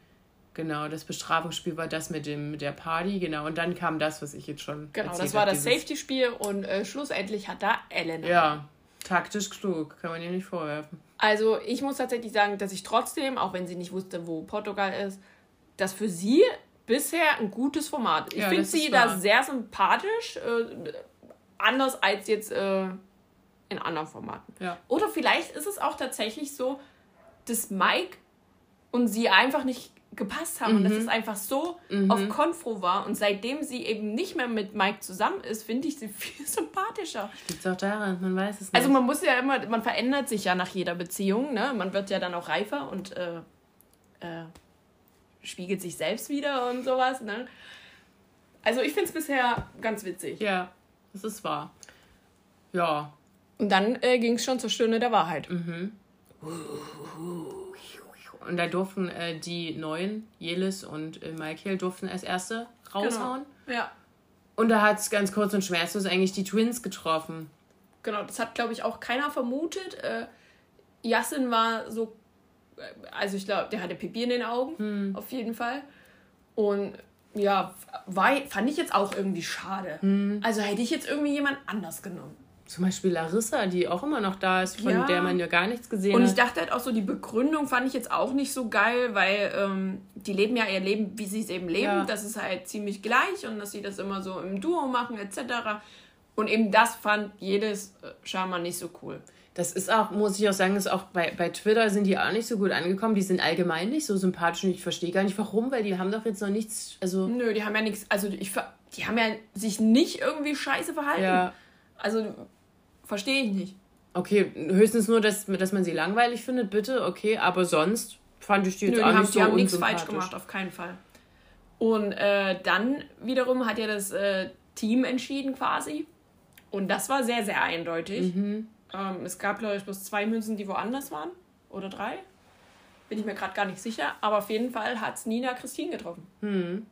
Genau, das Bestrafungsspiel war das mit, dem, mit der Party, genau. Und dann kam das, was ich jetzt schon. Genau, das war das Safety-Spiel und äh, schlussendlich hat da Ellen. Ja, taktisch klug, kann man ihr nicht vorwerfen. Also, ich muss tatsächlich sagen, dass ich trotzdem, auch wenn sie nicht wusste, wo Portugal ist, dass für sie bisher ein gutes Format. Ich ja, finde sie da sehr sympathisch, äh, anders als jetzt äh, in anderen Formaten. Ja. Oder vielleicht ist es auch tatsächlich so, dass Mike und sie einfach nicht gepasst haben mhm. und dass es einfach so mhm. auf Konfro war und seitdem sie eben nicht mehr mit Mike zusammen ist, finde ich sie viel sympathischer. Liegt auch daran, man weiß es nicht. Also man muss ja immer, man verändert sich ja nach jeder Beziehung, ne? Man wird ja dann auch reifer und äh, äh, spiegelt sich selbst wieder und sowas. Ne? Also ich finde es bisher ganz witzig. Ja, das ist wahr. Ja. Und dann äh, ging es schon zur Stunde der Wahrheit. Mhm. Und da durften äh, die neuen, Jelis und äh, Michael, durften als erste raushauen. Genau. Ja. Und da hat es ganz kurz und schmerzlos eigentlich die Twins getroffen. Genau, das hat, glaube ich, auch keiner vermutet. Äh, Yassin war so also ich glaube, der hatte Pipi in den Augen, hm. auf jeden Fall. Und ja, war, fand ich jetzt auch irgendwie schade. Hm. Also hätte ich jetzt irgendwie jemand anders genommen. Zum Beispiel Larissa, die auch immer noch da ist, von ja. der man ja gar nichts gesehen hat. Und ich dachte halt auch so, die Begründung fand ich jetzt auch nicht so geil, weil ähm, die leben ja ihr Leben, wie sie es eben leben. Ja. Das ist halt ziemlich gleich und dass sie das immer so im Duo machen, etc. Und eben das fand jedes äh, Schama nicht so cool. Das ist auch, muss ich auch sagen, ist auch bei, bei Twitter sind die auch nicht so gut angekommen. Die sind allgemein nicht so sympathisch und ich verstehe gar nicht warum, weil die haben doch jetzt noch nichts. Also Nö, die haben ja nichts. Also ich, die haben ja sich nicht irgendwie scheiße verhalten. Ja. Also verstehe ich nicht. Okay, höchstens nur, dass, dass man sie langweilig findet, bitte, okay, aber sonst fand ich die jetzt Nö, auch die haben, nicht so Die haben nichts falsch gemacht, auf keinen Fall. Und äh, dann wiederum hat ja das äh, Team entschieden quasi. Und das war sehr, sehr eindeutig. Mhm. Ähm, es gab, glaube ich, bloß zwei Münzen, die woanders waren. Oder drei. Bin ich mir gerade gar nicht sicher. Aber auf jeden Fall hat es Nina Christine getroffen. Mhm.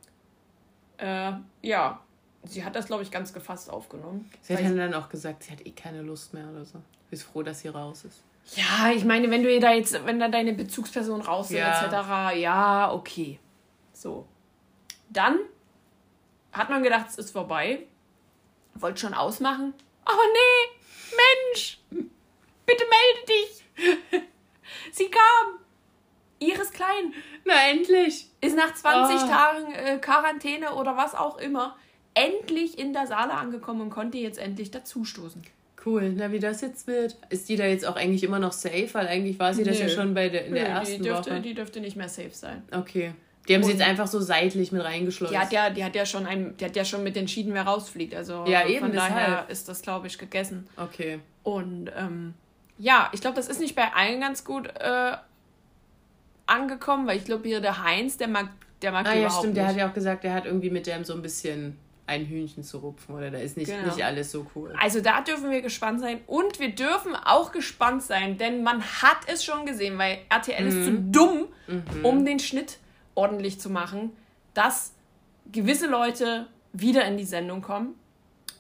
Äh, ja, sie hat das, glaube ich, ganz gefasst aufgenommen. Sie hat dann auch gesagt, sie hat eh keine Lust mehr oder so. Sie ist froh, dass sie raus ist. Ja, ich meine, wenn du da jetzt, wenn da deine Bezugsperson raus ist, ja. etc., ja, okay. So. Dann hat man gedacht, es ist vorbei. wollte schon ausmachen. Aber nee, Mensch, bitte melde dich. Sie kam. Iris Klein. Na, endlich. Ist nach 20 oh. Tagen äh, Quarantäne oder was auch immer endlich in der Saale angekommen und konnte jetzt endlich dazustoßen. Cool, na wie das jetzt wird. Ist die da jetzt auch eigentlich immer noch safe? Weil eigentlich war sie das ja schon bei der, in der Nö, ersten die dürfte, Woche. Die dürfte nicht mehr safe sein. Okay. Die haben und sie jetzt einfach so seitlich mit reingeschlossen. Die hat ja, die hat ja schon ein, die hat ja schon mit entschieden, wer rausfliegt. Also ja, eben, von daher deshalb. ist das, glaube ich, gegessen. Okay. Und ähm, ja, ich glaube, das ist nicht bei allen ganz gut äh, angekommen, weil ich glaube, hier der Heinz, der mag, der mag ah, ja, stimmt, nicht. der hat ja auch gesagt, der hat irgendwie mit dem so ein bisschen ein Hühnchen zu rupfen oder da ist nicht, genau. nicht alles so cool. Also da dürfen wir gespannt sein und wir dürfen auch gespannt sein, denn man hat es schon gesehen, weil RTL mhm. ist zu dumm, mhm. um den Schnitt ordentlich zu machen, dass gewisse Leute wieder in die Sendung kommen.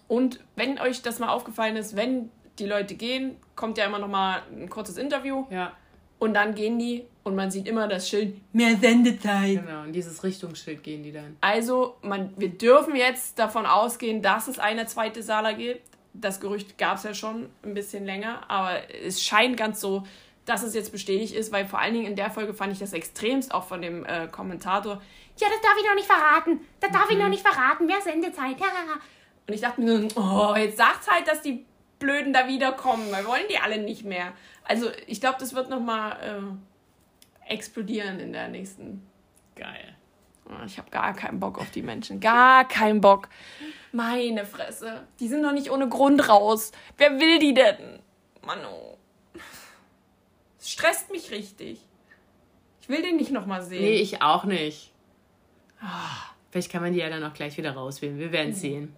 Und wenn euch das mal aufgefallen ist, wenn die Leute gehen, kommt ja immer noch mal ein kurzes Interview. Ja. Und dann gehen die und man sieht immer das Schild mehr Sendezeit. Genau, in dieses Richtungsschild gehen die dann. Also, man, wir dürfen jetzt davon ausgehen, dass es eine zweite Sala gibt. Das Gerücht gab es ja schon ein bisschen länger, aber es scheint ganz so, dass es jetzt bestätigt ist, weil vor allen Dingen in der Folge fand ich das extremst auch von dem äh, Kommentator. Ja, das darf ich noch nicht verraten. Das darf mhm. ich noch nicht verraten. Wer Sendezeit? Ja. Und ich dachte mir so, oh, jetzt sagt's halt, dass die Blöden da wiederkommen. Wir wollen die alle nicht mehr. Also ich glaube, das wird nochmal äh, explodieren in der nächsten. Geil. Oh, ich habe gar keinen Bock auf die Menschen. Gar keinen Bock. Meine Fresse. Die sind doch nicht ohne Grund raus. Wer will die denn? Mano. Es stresst mich richtig. Ich will den nicht nochmal sehen. Nee, ich auch nicht. Oh, vielleicht kann man die ja dann auch gleich wieder rauswählen. Wir werden mhm. sehen.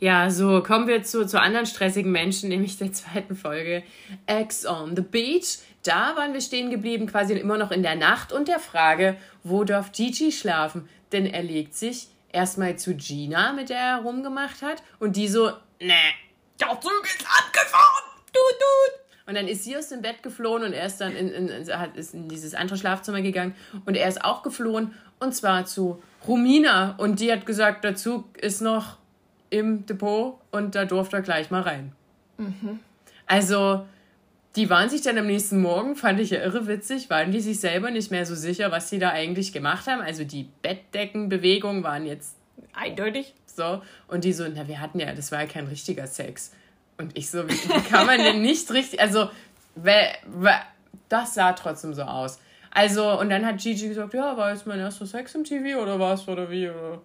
Ja, so kommen wir zu, zu anderen stressigen Menschen, nämlich der zweiten Folge. Ex on the Beach. Da waren wir stehen geblieben, quasi immer noch in der Nacht und der Frage, wo darf Gigi schlafen? Denn er legt sich erstmal zu Gina, mit der er rumgemacht hat, und die so, ne, der Zug ist abgefahren, du, du. Und dann ist sie aus dem Bett geflohen und er ist dann in, in, in, hat, ist in dieses andere Schlafzimmer gegangen und er ist auch geflohen und zwar zu Romina und die hat gesagt, der Zug ist noch im Depot und da durfte er gleich mal rein. Mhm. Also, die waren sich dann am nächsten Morgen, fand ich ja irre witzig, waren die sich selber nicht mehr so sicher, was sie da eigentlich gemacht haben. Also die Bettdeckenbewegungen waren jetzt eindeutig. So. Und die so, na, wir hatten ja, das war ja kein richtiger Sex. Und ich so, wie, wie kann man denn nicht richtig, also, das sah trotzdem so aus. Also, und dann hat Gigi gesagt, ja, war jetzt mein erster Sex im TV oder was oder wie? Oder?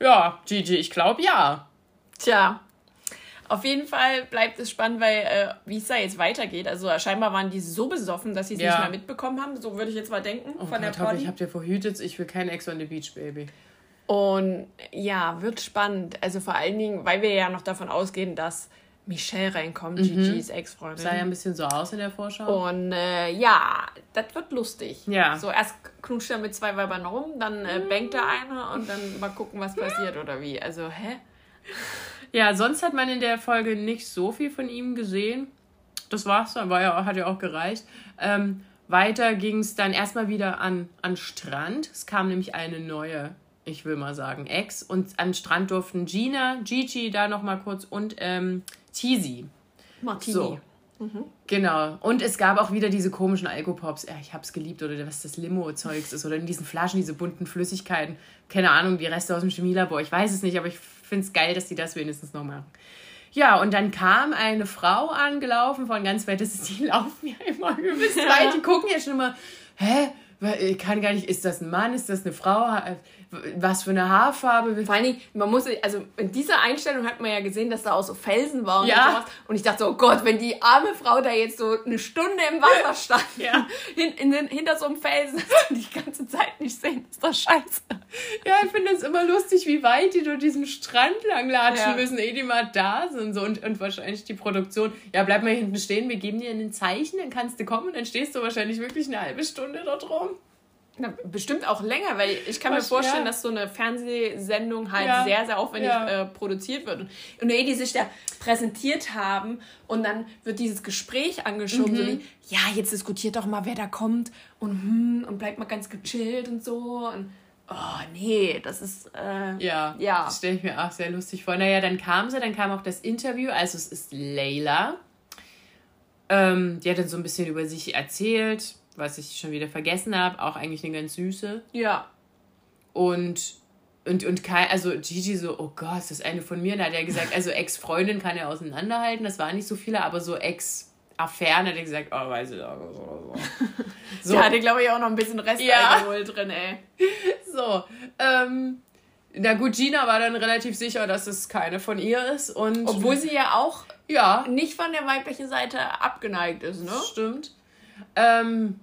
Ja, Gigi, ich glaube ja. Tja, auf jeden Fall bleibt es spannend, weil äh, wie es da jetzt weitergeht. Also scheinbar waren die so besoffen, dass sie es ja. nicht mehr mitbekommen haben. So würde ich jetzt mal denken oh von Gott, der Party. Ich habe dir verhütet, ich will kein Ex on the Beach, Baby. Und ja, wird spannend. Also vor allen Dingen, weil wir ja noch davon ausgehen, dass Michelle reinkommt, mhm. Gigi's Ex-Freundin. Sah ja ein bisschen so aus in der Vorschau. Und äh, ja, das wird lustig. Ja. So erst knutscht er mit zwei Weibern rum, dann äh, bangt er eine und dann mal gucken, was passiert oder wie. Also, hä? Ja, sonst hat man in der Folge nicht so viel von ihm gesehen. Das war's dann, war ja, hat ja auch gereicht. Ähm, weiter ging es dann erstmal wieder an, an Strand. Es kam nämlich eine neue, ich will mal sagen, Ex. Und an Strand durften Gina, Gigi da nochmal kurz und ähm, Tizi. Martini. So. Mhm. Genau. Und es gab auch wieder diese komischen Alkopops. Ja, ich hab's geliebt. Oder was das Limo-Zeugs ist. Oder in diesen Flaschen, diese bunten Flüssigkeiten. Keine Ahnung, die Reste aus dem Chemielabor. Ich weiß es nicht, aber ich finde es geil, dass die das wenigstens noch machen. Ja, und dann kam eine Frau angelaufen von ganz weit. Das ist, die laufen ja immer übelst weit. Die gucken ja schon immer, hä? Ich kann gar nicht, ist das ein Mann, ist das eine Frau? Was für eine Haarfarbe. Vor allen Dingen, man muss, also in dieser Einstellung hat man ja gesehen, dass da auch so Felsen waren ja. und sowas. Und ich dachte so, oh Gott, wenn die arme Frau da jetzt so eine Stunde im Wasser stand, ja. hin, in den, hinter so einem Felsen, und die ganze Zeit nicht sehen, ist das scheiße. Ja, ich finde es immer lustig, wie weit die durch diesen Strand langlatschen ja. müssen, ehe die mal da sind. So. Und, und wahrscheinlich die Produktion, ja, bleib mal hinten stehen, wir geben dir ein Zeichen, dann kannst du kommen dann stehst du wahrscheinlich wirklich eine halbe Stunde dort rum. Na, bestimmt auch länger, weil ich kann Was, mir vorstellen, ja. dass so eine Fernsehsendung halt ja. sehr, sehr aufwendig ja. äh, produziert wird. Und ehe die sich da präsentiert haben und dann wird dieses Gespräch angeschoben, mhm. so wie, ja, jetzt diskutiert doch mal, wer da kommt und hm, und bleibt mal ganz gechillt und so. Und Oh, nee, das ist. Äh, ja, ja. Das stelle ich mir auch sehr lustig vor. Naja, dann kam sie, dann kam auch das Interview. Also, es ist Layla. Ähm, die hat dann so ein bisschen über sich erzählt, was ich schon wieder vergessen habe. Auch eigentlich eine ganz süße. Ja. Und und, und Kai, also Gigi so, oh Gott, ist das eine von mir? Da hat er gesagt, also Ex-Freundin kann er auseinanderhalten, das waren nicht so viele, aber so Ex-Affären hat er gesagt, oh, weiß ich auch. So. so. Der hatte, glaube ich, auch noch ein bisschen Restalkohol ja. drin, ey. So, ähm, na gut, Gina war dann relativ sicher, dass es keine von ihr ist. Und Obwohl sie ja auch ja. nicht von der weiblichen Seite abgeneigt ist, ne? Stimmt. Ähm,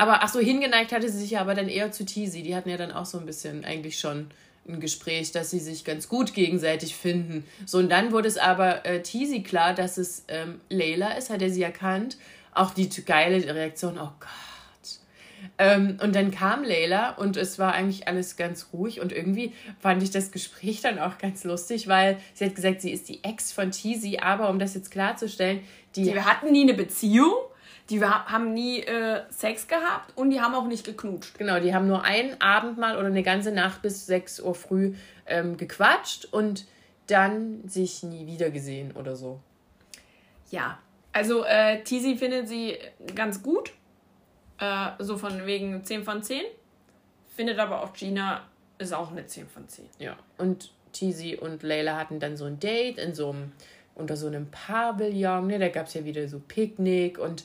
aber ach so, hingeneigt hatte sie sich ja aber dann eher zu Teasy. Die hatten ja dann auch so ein bisschen eigentlich schon ein Gespräch, dass sie sich ganz gut gegenseitig finden. So, und dann wurde es aber äh, Teasy klar, dass es ähm, Layla ist, hat er sie erkannt. Auch die geile Reaktion, oh Gott. Ähm, und dann kam Layla und es war eigentlich alles ganz ruhig und irgendwie fand ich das Gespräch dann auch ganz lustig, weil sie hat gesagt, sie ist die Ex von Teasy, aber um das jetzt klarzustellen, die, die hatten nie eine Beziehung die haben nie äh, Sex gehabt und die haben auch nicht geknutscht. Genau, die haben nur einen Abend mal oder eine ganze Nacht bis 6 Uhr früh ähm, gequatscht und dann sich nie wieder gesehen oder so. Ja, also äh, Tizi findet sie ganz gut. Äh, so von wegen 10 von 10. Findet aber auch Gina ist auch eine 10 von 10. Ja, und Tizi und Leila hatten dann so ein Date in so einem, unter so einem Pavillon. Ne? Da gab es ja wieder so Picknick und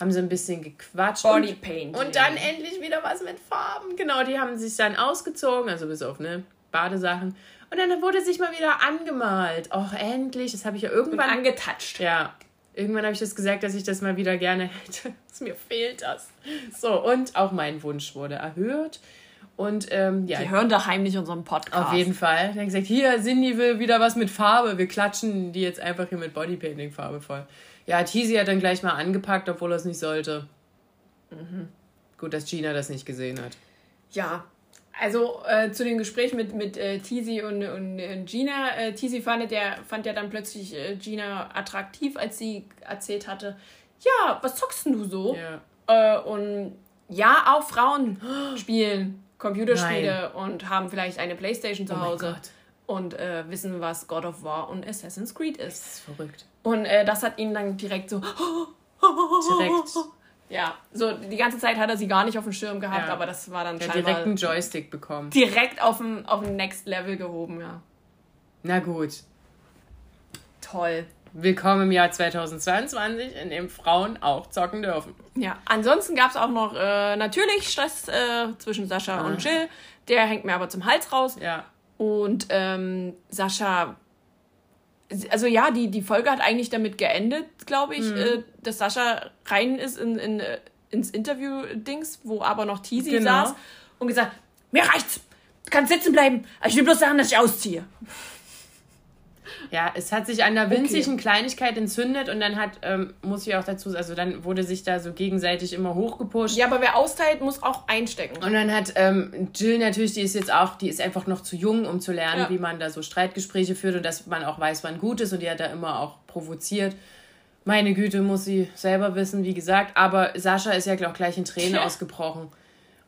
haben so ein bisschen gequatscht. Bodypaint. Und, und dann endlich wieder was mit Farben. Genau, die haben sich dann ausgezogen, also bis auf ne Badesachen. Und dann wurde sich mal wieder angemalt. Och, endlich. Das habe ich ja irgendwann. Und angetatscht. Ja. Irgendwann habe ich das gesagt, dass ich das mal wieder gerne hätte. Mir fehlt das. So, und auch mein Wunsch wurde erhöht. Und ähm, ja. Die hören da heimlich unseren Podcast. Auf jeden Fall. Dann gesagt, hier, Cindy will wieder was mit Farbe. Wir klatschen die jetzt einfach hier mit Bodypainting-Farbe voll. Ja, Teasy hat dann gleich mal angepackt, obwohl er es nicht sollte. Mhm. Gut, dass Gina das nicht gesehen hat. Ja, also äh, zu dem Gespräch mit, mit äh, Tizi und, und, und Gina. Äh, Tizi fand, der, fand ja dann plötzlich äh, Gina attraktiv, als sie erzählt hatte, ja, was zockst denn du so? Ja. Äh, und ja, auch Frauen spielen Computerspiele Nein. und haben vielleicht eine Playstation zu oh Hause und äh, wissen, was God of War und Assassin's Creed ist. Das ist verrückt. Und äh, das hat ihn dann direkt so. direkt. Ja, so die ganze Zeit hat er sie gar nicht auf dem Schirm gehabt, ja. aber das war dann ja, direkt einen Joystick bekommen. Direkt auf dem, auf dem Next Level gehoben, ja. Na gut. Toll. Willkommen im Jahr 2022, in dem Frauen auch zocken dürfen. Ja, ansonsten gab es auch noch äh, natürlich Stress äh, zwischen Sascha ah. und Jill. Der hängt mir aber zum Hals raus. Ja. Und ähm, Sascha, also ja, die, die Folge hat eigentlich damit geendet, glaube ich, mhm. äh, dass Sascha rein ist in, in, äh, ins Interview-Dings, wo aber noch Teasy genau. saß und gesagt, mir reicht's, du kannst sitzen bleiben, ich will bloß sagen, dass ich ausziehe. Ja, es hat sich an der winzigen okay. Kleinigkeit entzündet und dann hat, ähm, muss ich auch dazu, also dann wurde sich da so gegenseitig immer hochgepusht. Ja, aber wer austeilt, muss auch einstecken. Und dann hat ähm, Jill natürlich, die ist jetzt auch, die ist einfach noch zu jung, um zu lernen, ja. wie man da so Streitgespräche führt und dass man auch weiß, wann gut ist und die hat da immer auch provoziert. Meine Güte, muss sie selber wissen, wie gesagt. Aber Sascha ist ja auch gleich in Tränen ja. ausgebrochen.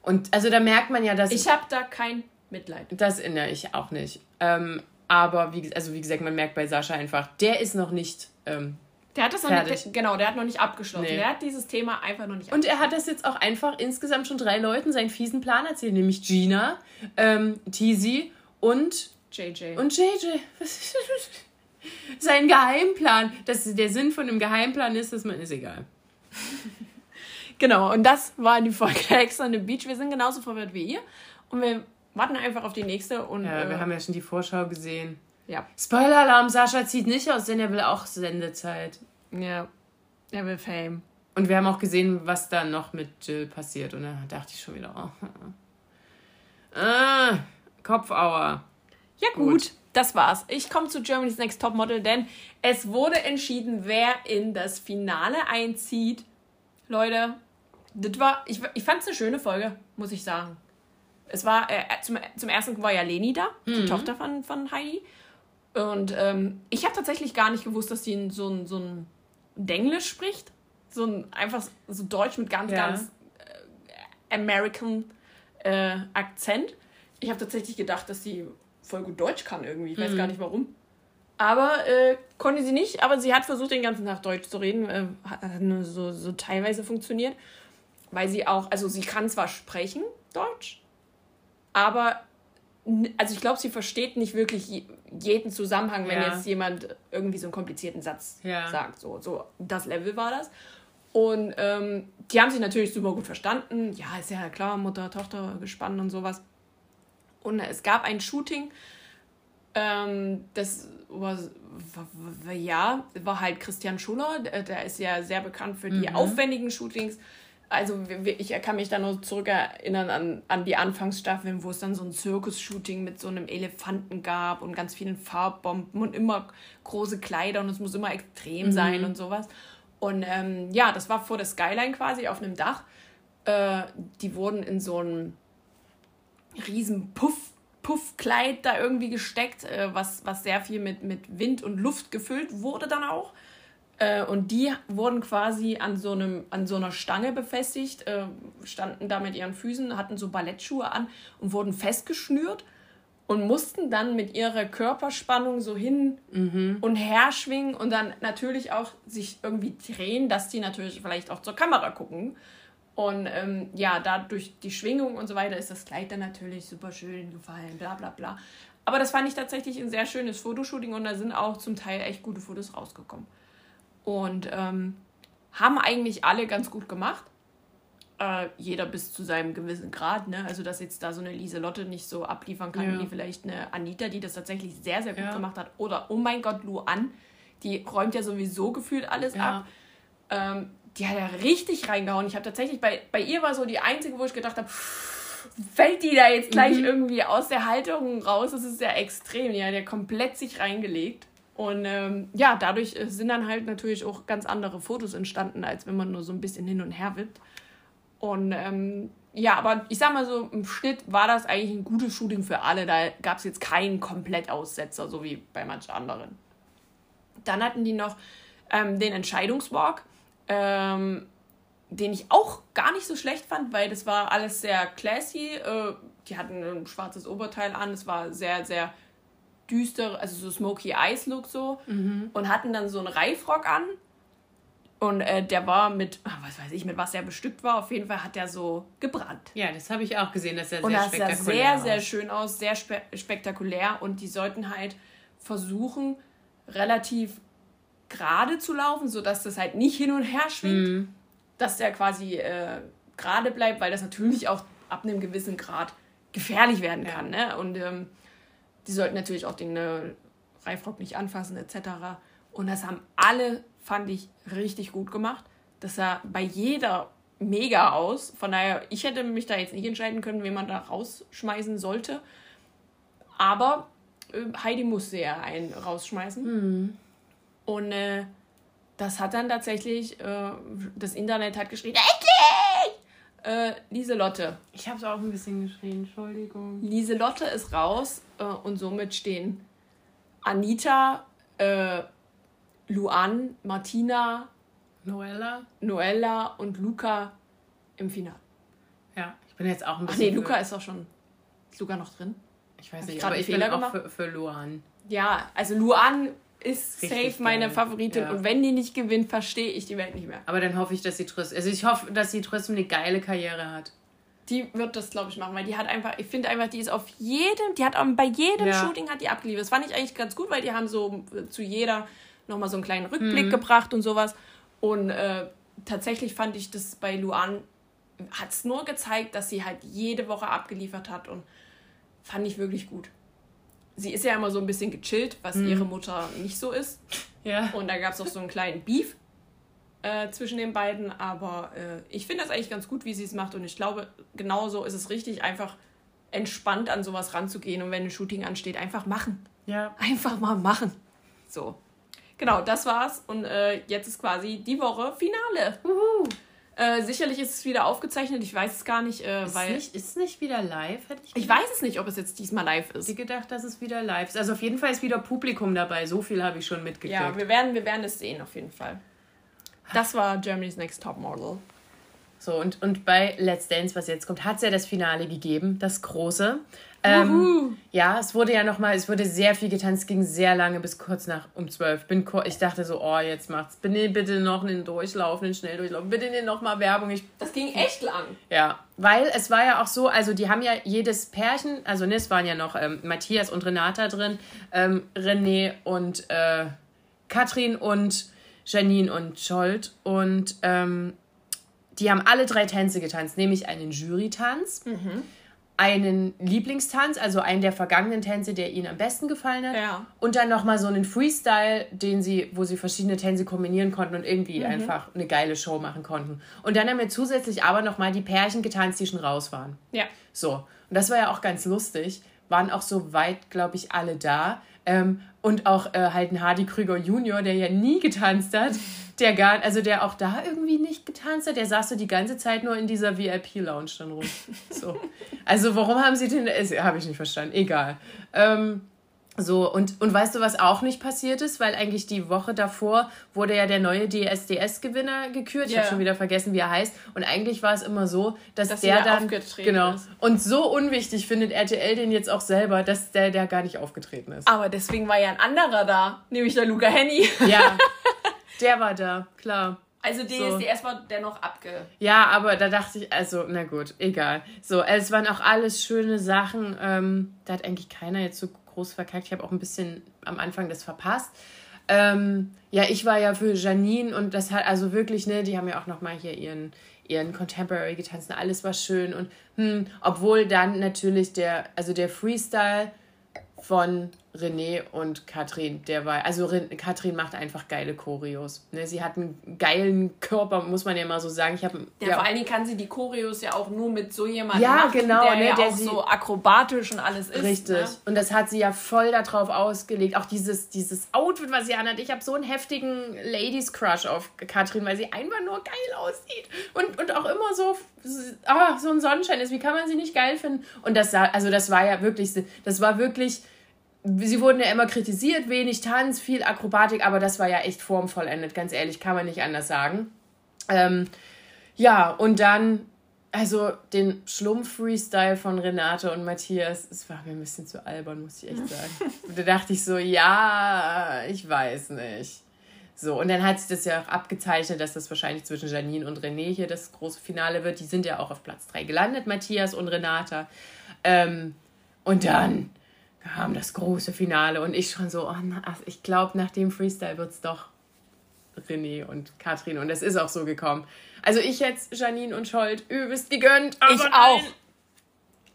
Und also da merkt man ja, dass. Ich habe da kein Mitleid. Das erinnere ich auch nicht. Ähm, aber wie, also wie gesagt, man merkt bei Sascha einfach, der ist noch nicht. Ähm, der hat das noch nicht, genau, der hat noch nicht abgeschlossen. Nee. Der hat dieses Thema einfach noch nicht Und er hat das jetzt auch einfach insgesamt schon drei Leuten seinen fiesen Plan erzählt, nämlich Gina, ähm, Tizi und JJ. Und JJ. Sein Geheimplan. Das, der Sinn von dem Geheimplan ist, dass man ist egal. genau, und das war die Folge Ex on the Beach. Wir sind genauso verwirrt wie ihr. Und wir warten einfach auf die nächste. Und, ja, äh, wir haben ja schon die Vorschau gesehen. Ja. Spoiler-Alarm, Sascha zieht nicht aus, denn er will auch Sendezeit. Ja, er will Fame. Und wir haben auch gesehen, was dann noch mit Jill passiert. Und da dachte ich schon wieder, oh. ah, Kopfauer. Ja gut, gut, das war's. Ich komme zu Germany's Next Top Model, denn es wurde entschieden, wer in das Finale einzieht. Leute, das war, ich, ich fand es eine schöne Folge, muss ich sagen es war, äh, zum, zum ersten war ja Leni da, mhm. die Tochter von, von Heidi. Und ähm, ich habe tatsächlich gar nicht gewusst, dass sie so ein, so ein Denglisch spricht. So ein einfach so Deutsch mit ganz, ja. ganz äh, American äh, Akzent. Ich habe tatsächlich gedacht, dass sie voll gut Deutsch kann irgendwie. Ich weiß mhm. gar nicht warum. Aber äh, konnte sie nicht, aber sie hat versucht, den ganzen Tag Deutsch zu reden. Äh, hat nur so, so teilweise funktioniert. Weil sie auch, also sie kann zwar sprechen, Deutsch, aber also ich glaube, sie versteht nicht wirklich jeden Zusammenhang, wenn ja. jetzt jemand irgendwie so einen komplizierten Satz ja. sagt. So, so das Level war das. Und ähm, die haben sich natürlich super gut verstanden. Ja, ist ja klar, Mutter, Tochter gespannt und sowas. Und es gab ein Shooting, ähm, das war, ja, war halt Christian Schuller, der, der, ist ja sehr bekannt für die mhm. aufwendigen Shootings. Also ich kann mich da nur zurückerinnern an, an die Anfangsstaffeln, wo es dann so ein Zirkus-Shooting mit so einem Elefanten gab und ganz vielen Farbbomben und immer große Kleider und es muss immer extrem mhm. sein und sowas. Und ähm, ja, das war vor der Skyline quasi auf einem Dach. Äh, die wurden in so ein riesen Puff, Puffkleid da irgendwie gesteckt, äh, was, was sehr viel mit, mit Wind und Luft gefüllt wurde dann auch. Äh, und die wurden quasi an so, einem, an so einer Stange befestigt, äh, standen da mit ihren Füßen, hatten so Ballettschuhe an und wurden festgeschnürt und mussten dann mit ihrer Körperspannung so hin mhm. und her schwingen und dann natürlich auch sich irgendwie drehen, dass die natürlich vielleicht auch zur Kamera gucken. Und ähm, ja, da durch die Schwingung und so weiter ist das Kleid dann natürlich super schön gefallen, bla bla bla. Aber das fand ich tatsächlich ein sehr schönes Fotoshooting und da sind auch zum Teil echt gute Fotos rausgekommen. Und ähm, haben eigentlich alle ganz gut gemacht äh, jeder bis zu seinem gewissen Grad. Ne? Also, dass jetzt da so eine Lieselotte nicht so abliefern kann, ja. wie vielleicht eine Anita, die das tatsächlich sehr, sehr gut ja. gemacht hat. Oder, oh mein Gott, Luan, die räumt ja sowieso gefühlt alles ja. ab. Ähm, die hat ja richtig reingehauen. Ich habe tatsächlich, bei, bei ihr war so die einzige, wo ich gedacht habe, fällt die da jetzt gleich mhm. irgendwie aus der Halterung raus? Das ist ja extrem. Die hat ja komplett sich reingelegt. Und ähm, ja, dadurch äh, sind dann halt natürlich auch ganz andere Fotos entstanden, als wenn man nur so ein bisschen hin und her wippt. Und ähm, ja, aber ich sag mal so, im Schnitt war das eigentlich ein gutes Shooting für alle. Da gab es jetzt keinen Komplettaussetzer, so wie bei manch anderen. Dann hatten die noch ähm, den Entscheidungswalk, ähm, den ich auch gar nicht so schlecht fand, weil das war alles sehr classy. Äh, die hatten ein schwarzes Oberteil an, es war sehr, sehr düster, also so Smoky Eyes Look so. Mhm. Und hatten dann so einen Reifrock an und äh, der war mit, ach, was weiß ich, mit was er bestückt war. Auf jeden Fall hat er so gebrannt. Ja, das habe ich auch gesehen, dass er sehr und das spektakulär sah sehr, aus. sehr schön aus, sehr spe spektakulär. Und die sollten halt versuchen, relativ gerade zu laufen, sodass das halt nicht hin und her schwingt. Mhm. Dass der quasi äh, gerade bleibt, weil das natürlich auch ab einem gewissen Grad gefährlich werden ja. kann. Ne? Und ähm, die sollten natürlich auch den äh, Reifrock nicht anfassen, etc. Und das haben alle fand ich richtig gut gemacht. Das sah bei jeder mega aus. Von daher, ich hätte mich da jetzt nicht entscheiden können, wen man da rausschmeißen sollte. Aber äh, Heidi musste ja einen rausschmeißen. Mhm. Und äh, das hat dann tatsächlich, äh, das Internet hat geschrien, endlich! Äh, Lieselotte. Ich habe es auch ein bisschen geschrien, Entschuldigung. Lieselotte ist raus äh, und somit stehen Anita, äh, Luan, Martina, Noella. Noella und Luca im Finale. Ja, ich bin jetzt auch ein bisschen. Ach nee, Luca ist doch schon. Ist Luca noch drin? Ich weiß nicht, aber ich Fehler bin auch für, für Luan. Ja, also Luan ist Richtig safe meine. Favoritin ja. und wenn die nicht gewinnt, verstehe ich die Welt nicht mehr. Aber dann hoffe ich, dass sie trotzdem, also ich hoffe, dass sie trotzdem eine geile Karriere hat. Die wird das, glaube ich, machen, weil die hat einfach, ich finde einfach, die ist auf jedem, die hat bei jedem ja. Shooting hat die abgeliefert. Das fand ich eigentlich ganz gut, weil die haben so zu jeder nochmal so einen kleinen Rückblick mhm. gebracht und sowas. Und äh, tatsächlich fand ich das bei Luan, hat es nur gezeigt, dass sie halt jede Woche abgeliefert hat und fand ich wirklich gut. Sie ist ja immer so ein bisschen gechillt, was mhm. ihre Mutter nicht so ist. Ja. Und da gab es auch so einen kleinen Beef äh, zwischen den beiden. Aber äh, ich finde das eigentlich ganz gut, wie sie es macht. Und ich glaube, genauso ist es richtig, einfach entspannt an sowas ranzugehen. Und wenn ein Shooting ansteht, einfach machen. Ja. Einfach mal machen. So. Genau, das war's. Und äh, jetzt ist quasi die Woche Finale. Äh, sicherlich ist es wieder aufgezeichnet, ich weiß es gar nicht, äh, ist weil. Nicht, ist es nicht wieder live, hätte ich Ich weiß es nicht, ob es jetzt diesmal live ist. Ich gedacht, dass es wieder live ist. Also auf jeden Fall ist wieder Publikum dabei. So viel habe ich schon mitgekriegt. Ja, wir werden, wir werden es sehen, auf jeden Fall. Das war Germany's Next Top Model. So, und, und bei Let's Dance, was jetzt kommt, hat es ja das Finale gegeben, das große. Ähm, ja, es wurde ja nochmal, es wurde sehr viel getanzt, ging sehr lange bis kurz nach um zwölf. Bin, ich dachte so, oh, jetzt macht's bitte, bitte noch einen Durchlauf, einen Schnelldurchlauf, bitte nochmal Werbung. Ich, das ging echt lang. Ja, weil es war ja auch so, also die haben ja jedes Pärchen, also ne, es waren ja noch ähm, Matthias und Renata drin, ähm, René und äh, Katrin und Janine und Scholt und ähm, die haben alle drei Tänze getanzt, nämlich einen Jury-Tanz. Mhm einen Lieblingstanz, also einen der vergangenen Tänze, der ihnen am besten gefallen hat. Ja. Und dann nochmal so einen Freestyle, den sie, wo sie verschiedene Tänze kombinieren konnten und irgendwie mhm. einfach eine geile Show machen konnten. Und dann haben wir zusätzlich aber nochmal die Pärchen getanzt, die schon raus waren. Ja. So. Und das war ja auch ganz lustig. Waren auch so weit, glaube ich, alle da. Ähm, und auch äh, halt ein Hardy Krüger Junior, der ja nie getanzt hat, der gar, also der auch da irgendwie nicht getanzt hat, der saß so die ganze Zeit nur in dieser VIP-Lounge dann rum. So. Also warum haben sie den, habe ich nicht verstanden, egal. Ähm, so, und, und weißt du, was auch nicht passiert ist? Weil eigentlich die Woche davor wurde ja der neue DSDS-Gewinner gekürt. Ich yeah. habe schon wieder vergessen, wie er heißt. Und eigentlich war es immer so, dass, dass der dann. Genau. Ist. Und so unwichtig findet RTL den jetzt auch selber, dass der, der gar nicht aufgetreten ist. Aber deswegen war ja ein anderer da, nämlich der Luca Henny. Ja. Der war da, klar. Also DSDS so. war der noch abge. Ja, aber da dachte ich, also, na gut, egal. So, es waren auch alles schöne Sachen. Ähm, da hat eigentlich keiner jetzt so groß verkackt. Ich habe auch ein bisschen am Anfang das verpasst. Ähm, ja, ich war ja für Janine und das hat also wirklich, ne, die haben ja auch nochmal hier ihren, ihren Contemporary getanzt und alles war schön und hm, obwohl dann natürlich der, also der Freestyle von René und Katrin, der war, also Katrin macht einfach geile Choreos. Ne? Sie hat einen geilen Körper, muss man ja mal so sagen. Ich hab, ja, ja, vor allen Dingen kann sie die Choreos ja auch nur mit so jemandem ja, machen, genau, der, ne, ja der auch so akrobatisch und alles ist. Richtig. Ne? Und das hat sie ja voll darauf ausgelegt. Auch dieses, dieses Outfit, was sie anhat. Ich habe so einen heftigen Ladies Crush auf Katrin, weil sie einfach nur geil aussieht. Und, und auch immer so, ah, so ein Sonnenschein ist. Wie kann man sie nicht geil finden? Und das, also das war ja wirklich, das war wirklich sie wurden ja immer kritisiert, wenig Tanz, viel Akrobatik, aber das war ja echt formvollendet, ganz ehrlich, kann man nicht anders sagen. Ähm, ja, und dann, also den Schlumpf-Freestyle von Renate und Matthias, es war mir ein bisschen zu albern, muss ich echt sagen. da dachte ich so, ja, ich weiß nicht. So, und dann hat sich das ja auch abgezeichnet, dass das wahrscheinlich zwischen Janine und René hier das große Finale wird. Die sind ja auch auf Platz 3 gelandet, Matthias und Renata. Ähm, und dann kam das große Finale und ich schon so, oh, na, ich glaube, nach dem Freestyle wird es doch René und Katrin und es ist auch so gekommen. Also ich jetzt Janine und Scholt übelst gegönnt. ich auch.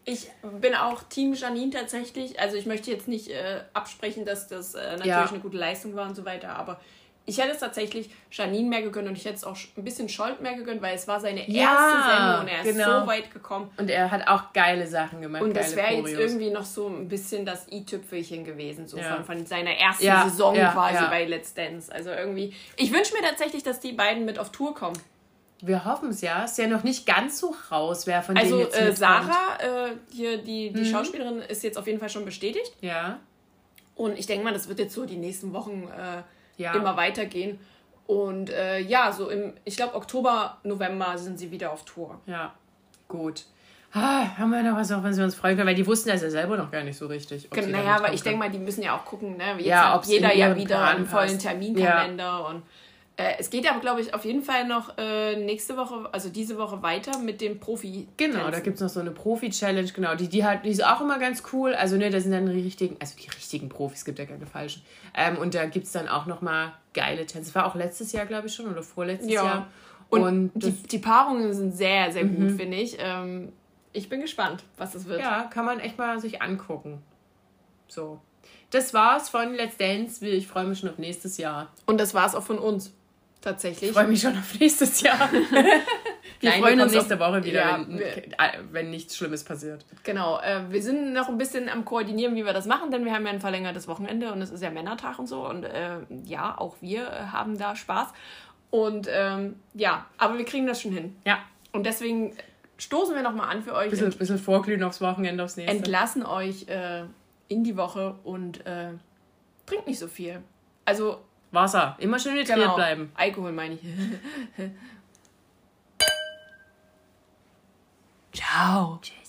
Ich bin auch Team Janine tatsächlich. Also ich möchte jetzt nicht äh, absprechen, dass das äh, natürlich ja. eine gute Leistung war und so weiter, aber ich hätte es tatsächlich Janine mehr gegönnt und ich hätte es auch ein bisschen Scholt mehr gegönnt, weil es war seine ja, erste Sendung und er genau. ist so weit gekommen. Und er hat auch geile Sachen gemacht. Und das wäre jetzt irgendwie noch so ein bisschen das i-Tüpfelchen gewesen, so ja. von, von seiner ersten ja, Saison quasi bei Let's Dance. Also irgendwie, ich wünsche mir tatsächlich, dass die beiden mit auf Tour kommen. Wir hoffen es ja. Ist ja noch nicht ganz so raus, wer von also, denen jetzt Also Sarah, äh, hier die, die mhm. Schauspielerin, ist jetzt auf jeden Fall schon bestätigt. Ja. Und ich denke mal, das wird jetzt so die nächsten Wochen äh, ja. immer weitergehen. Und äh, ja, so im, ich glaube, Oktober, November sind sie wieder auf Tour. Ja, gut. Ah, haben wir noch was, auf was wir uns freuen können? Weil die wussten das ja selber noch gar nicht so richtig. Naja, aber ich denke mal, die müssen ja auch gucken, ne? Jetzt ja, hat jeder ja wieder einen vollen Terminkalender ja. und äh, es geht aber, glaube ich, auf jeden Fall noch äh, nächste Woche, also diese Woche weiter mit dem Profi. Genau, da gibt es noch so eine Profi-Challenge, genau. Die, die, hat, die ist auch immer ganz cool. Also, ne, da sind dann die richtigen, also die richtigen Profis, gibt ja keine falschen. Ähm, und da gibt es dann auch nochmal geile Tänze. Das war auch letztes Jahr, glaube ich, schon, oder vorletztes ja. Jahr. Und, und die, die, Paarungen sind sehr, sehr mhm. gut, finde ich. Ähm, ich bin gespannt, was das wird. Ja, kann man echt mal sich angucken. So. Das war's von Let's Dance. Ich freue mich schon auf nächstes Jahr. Und das war's auch von uns. Tatsächlich. Ich freue mich schon auf nächstes Jahr. wir Nein, freuen uns nächste Woche wieder, ja, wenn, äh, wenn, nichts Schlimmes passiert. Genau. Äh, wir sind noch ein bisschen am Koordinieren, wie wir das machen, denn wir haben ja ein verlängertes Wochenende und es ist ja Männertag und so. Und äh, ja, auch wir äh, haben da Spaß. Und ähm, ja, aber wir kriegen das schon hin. Ja. Und deswegen stoßen wir nochmal an für euch. Bisschen, bisschen vorglühen aufs Wochenende, aufs nächste. Entlassen euch äh, in die Woche und äh, trinkt nicht so viel. Also Wasser. Immer schön hydriert genau. bleiben. Alkohol meine ich. Ciao. Ciao.